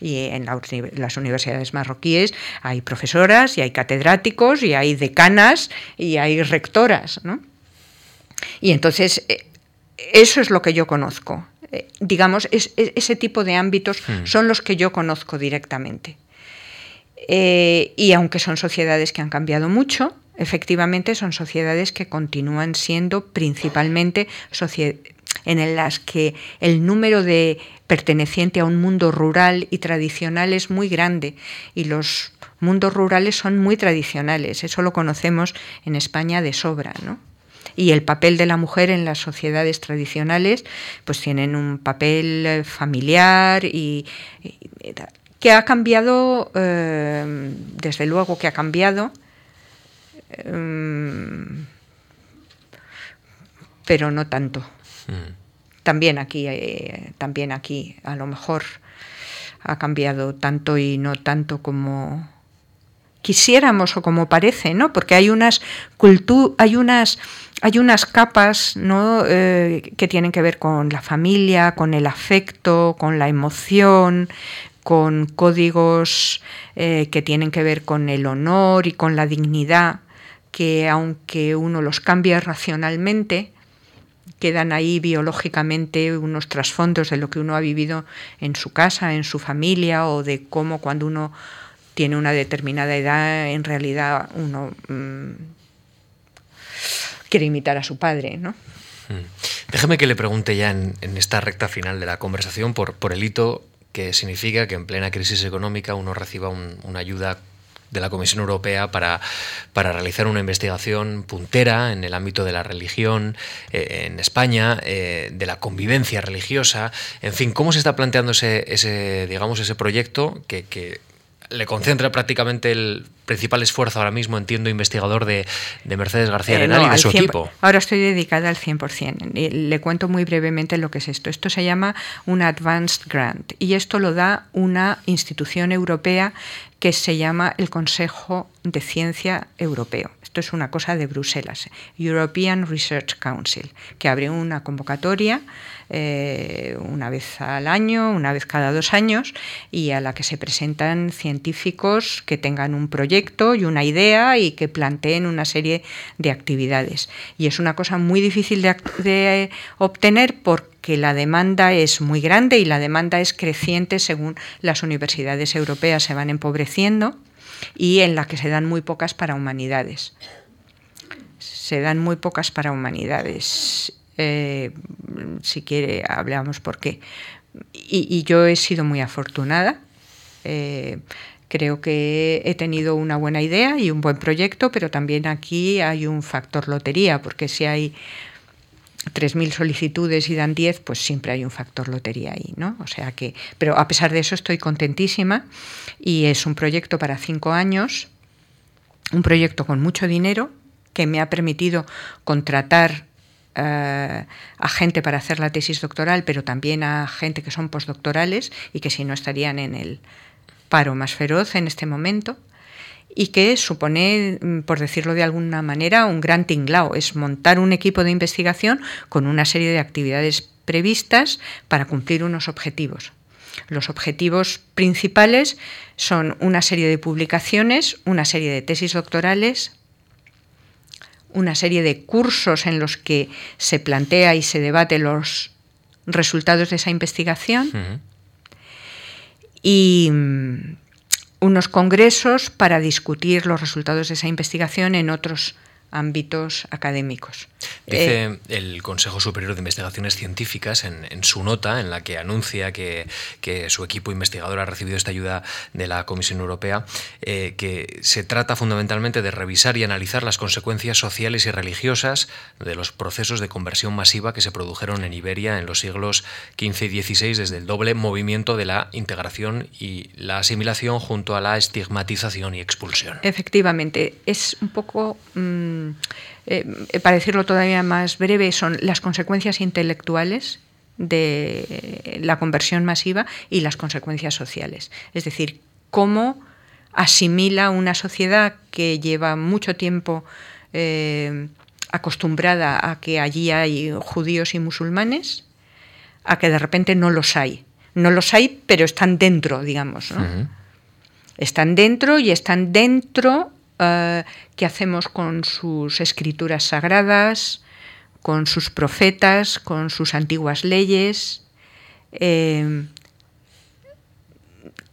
y en las universidades marroquíes hay profesoras y hay catedráticos y hay decanas y hay rectoras, ¿no? Y entonces eso es lo que yo conozco. Eh, digamos, ese tipo de ámbitos hmm. son los que yo conozco directamente. Eh, y aunque son sociedades que han cambiado mucho, efectivamente son sociedades que continúan siendo principalmente en las que el número de perteneciente a un mundo rural y tradicional es muy grande y los mundos rurales son muy tradicionales. Eso lo conocemos en España de sobra, ¿no? Y el papel de la mujer en las sociedades tradicionales, pues tienen un papel eh, familiar y, que ha cambiado, eh, desde luego que ha cambiado, eh, pero no tanto. Mm. También aquí, también aquí, a lo mejor ha cambiado tanto y no tanto como quisiéramos o como parece, ¿no? Porque hay unas hay unas hay unas capas. Eh, que tienen que ver con la familia, con el afecto, con la emoción, con códigos eh, que tienen que ver con el honor y con la dignidad, que aunque uno los cambia racionalmente, quedan ahí biológicamente unos trasfondos de lo que uno ha vivido en su casa, en su familia, o de cómo cuando uno tiene una determinada edad, en realidad uno mm, quiere imitar a su padre, ¿no? Mm. Déjeme que le pregunte ya en, esta recta final de la conversación por, el hito que significa que en plena crisis económica uno reciba una ayuda de la Comisión Europea para, para, realizar una investigación puntera en el ámbito de la religión eh, en España, eh, de la convivencia religiosa, en fin, ¿cómo se está planteando ese, digamos, ese proyecto que le concentra prácticamente el principal esfuerzo ahora mismo, entiendo, investigador de, Mercedes García eh, Arenal y de su equipo. Ahora estoy dedicada al 100%. Le cuento muy brevemente lo que es esto. Esto se llama un Advanced Grant y esto lo da una institución europea que se llama el Consejo de Ciencia Europeo. Esto es una cosa de Bruselas, European Research Council, que abre una convocatoria eh, una vez al año, una vez cada dos años, y a la que se presentan científicos que tengan un proyecto y una idea y que planteen una serie de actividades. Y es una cosa muy difícil de, de obtener porque la demanda es muy grande y la demanda es creciente según las universidades europeas se van empobreciendo y en la que se dan muy pocas para humanidades. Se dan muy pocas para humanidades. Eh, si quiere, hablamos por qué. Y, yo he sido muy afortunada. Eh, creo que he tenido una buena idea y un buen proyecto, pero también aquí hay un factor lotería, porque si hay 3.000 solicitudes y dan 10, pues siempre hay un factor lotería ahí, ¿no? O sea que, pero a pesar de eso estoy contentísima y es un proyecto para cinco años, un proyecto con mucho dinero que me ha permitido contratar eh, a gente para hacer la tesis doctoral, pero también a gente que son postdoctorales y que si no estarían en el paro más feroz en este momento y que supone, mm, por decirlo de alguna manera, un gran tinglao. Es montar un equipo de investigación con una serie de actividades previstas para cumplir unos objetivos. Los objetivos principales son una serie de publicaciones, una serie de tesis doctorales, una serie de cursos en los que se plantea y se debate los resultados de esa investigación y mm, unos congresos para discutir los resultados de esa investigación en otros ámbitos académicos. Dice eh, el Consejo Superior de Investigaciones Científicas en, su nota, en la que anuncia que, su equipo investigador ha recibido esta ayuda de la Comisión Europea, eh, que se trata fundamentalmente de revisar y analizar las consecuencias sociales y religiosas de los procesos de conversión masiva que se produjeron en Iberia en los siglos XV y XVI desde el doble movimiento de la integración y la asimilación junto a la estigmatización y expulsión. Efectivamente, es un poco... Mm, eh, para decirlo todavía más breve, son las consecuencias intelectuales de la conversión masiva y las consecuencias sociales. Es decir, cómo asimila una sociedad que lleva mucho tiempo eh, acostumbrada a que allí hay judíos y musulmanes, a que de repente no los hay. No los hay, pero están dentro, digamos. Están dentro y están dentro eh, qué hacemos con sus escrituras sagradas, con sus profetas, con sus antiguas leyes, eh,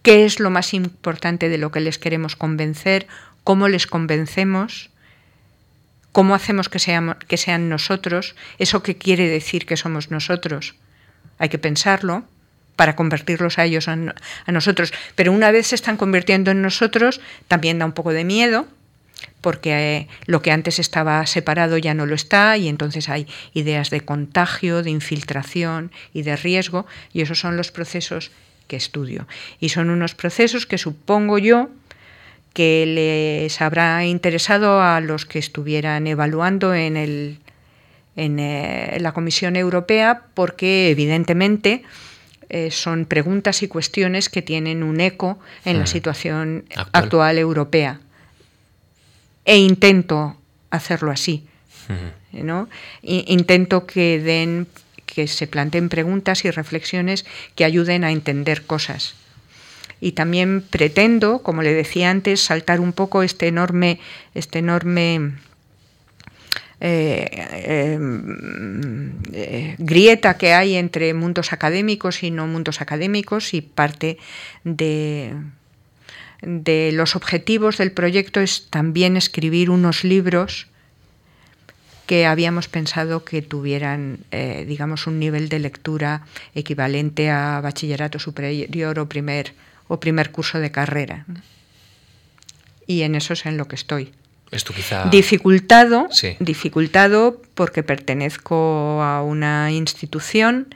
qué es lo más importante de lo que les queremos convencer, cómo les convencemos, cómo hacemos que, que sean nosotros, eso qué quiere decir que somos nosotros. Hay que pensarlo para convertirlos a ellos a nosotros. Pero una vez se están convirtiendo en nosotros, también da un poco de miedo, porque eh, lo que antes estaba separado ya no lo está y entonces hay ideas de contagio, de infiltración y de riesgo y esos son los procesos que estudio. Y son unos procesos que supongo yo que les habrá interesado a los que estuvieran evaluando en, el, en eh, la Comisión Europea porque evidentemente eh, son preguntas y cuestiones que tienen un eco en la situación actual europea e intento hacerlo así. ¿no? intento que den que se planteen preguntas y reflexiones que ayuden a entender cosas. Y también pretendo, como le decía antes, saltar un poco este enorme, este enorme eh, eh, grieta que hay entre mundos académicos y no mundos académicos y parte de, de los objetivos del proyecto es también escribir unos libros que habíamos pensado que tuvieran, eh, digamos, un nivel de lectura equivalente a bachillerato superior o primer, o primer curso de carrera. Y en eso es en lo que estoy. Esto quizá... Dificultado, dificultado porque pertenezco a una institución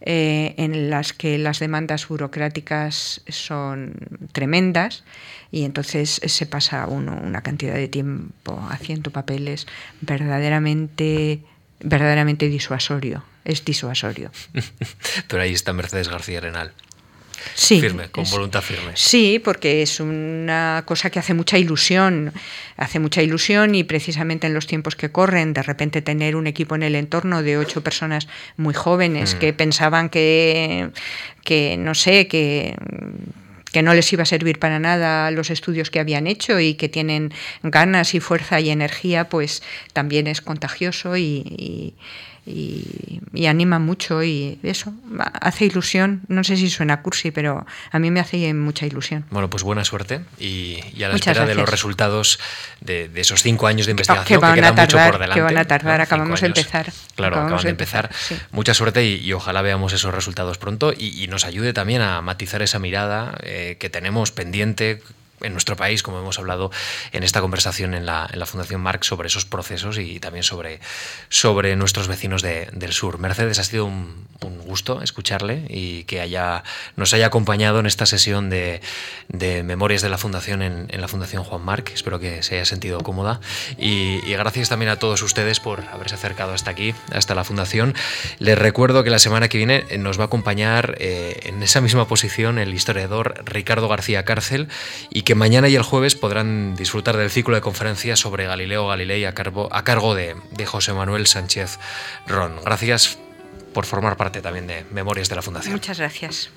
eh, en las que las demandas burocráticas son tremendas y entonces se pasa uno una cantidad de tiempo haciendo papeles verdaderamente verdaderamente disuasorio, es disuasorio. Pero ahí está Mercedes García Arenal. Sí, firme, con voluntad firme. Sí, porque es una cosa que hace mucha ilusión, hace mucha ilusión y precisamente en los tiempos que corren, de repente tener un equipo en el entorno de ocho personas muy jóvenes mm. que pensaban que, que, no sé, que que no les iba a servir para nada los estudios que habían hecho y que tienen ganas y fuerza y energía, pues también es contagioso y, y, anima mucho y eso, hace ilusión. No sé si suena cursi, pero a mí me hace mucha ilusión. Bueno, pues buena suerte y, a la espera de los resultados de, esos cinco años de investigación que, van a mucho por delante. Que van a tardar, acabamos de empezar. Claro, acabamos de empezar. Mucha suerte y, ojalá veamos esos resultados pronto y, nos ayude también a matizar esa mirada eh, que tenemos pendiente en nuestro país, como hemos hablado en esta conversación en la, Fundación Marx sobre esos procesos y también sobre, sobre nuestros vecinos del sur. Mercedes, ha sido un, gusto escucharle y que haya, nos haya acompañado en esta sesión de, Memorias de la Fundación en, la Fundación Juan Marc. Espero que se haya sentido cómoda y, gracias también a todos ustedes por haberse acercado hasta aquí, hasta la Fundación. Les recuerdo que la semana que viene nos va a acompañar eh, en esa misma posición el historiador Ricardo García Cárcel y que que mañana y el jueves podrán disfrutar del ciclo de conferencias sobre Galileo Galilei a, a cargo de, de José Manuel Sánchez Ron. Gracias por formar parte también de Memorias de la Fundación. Muchas gracias.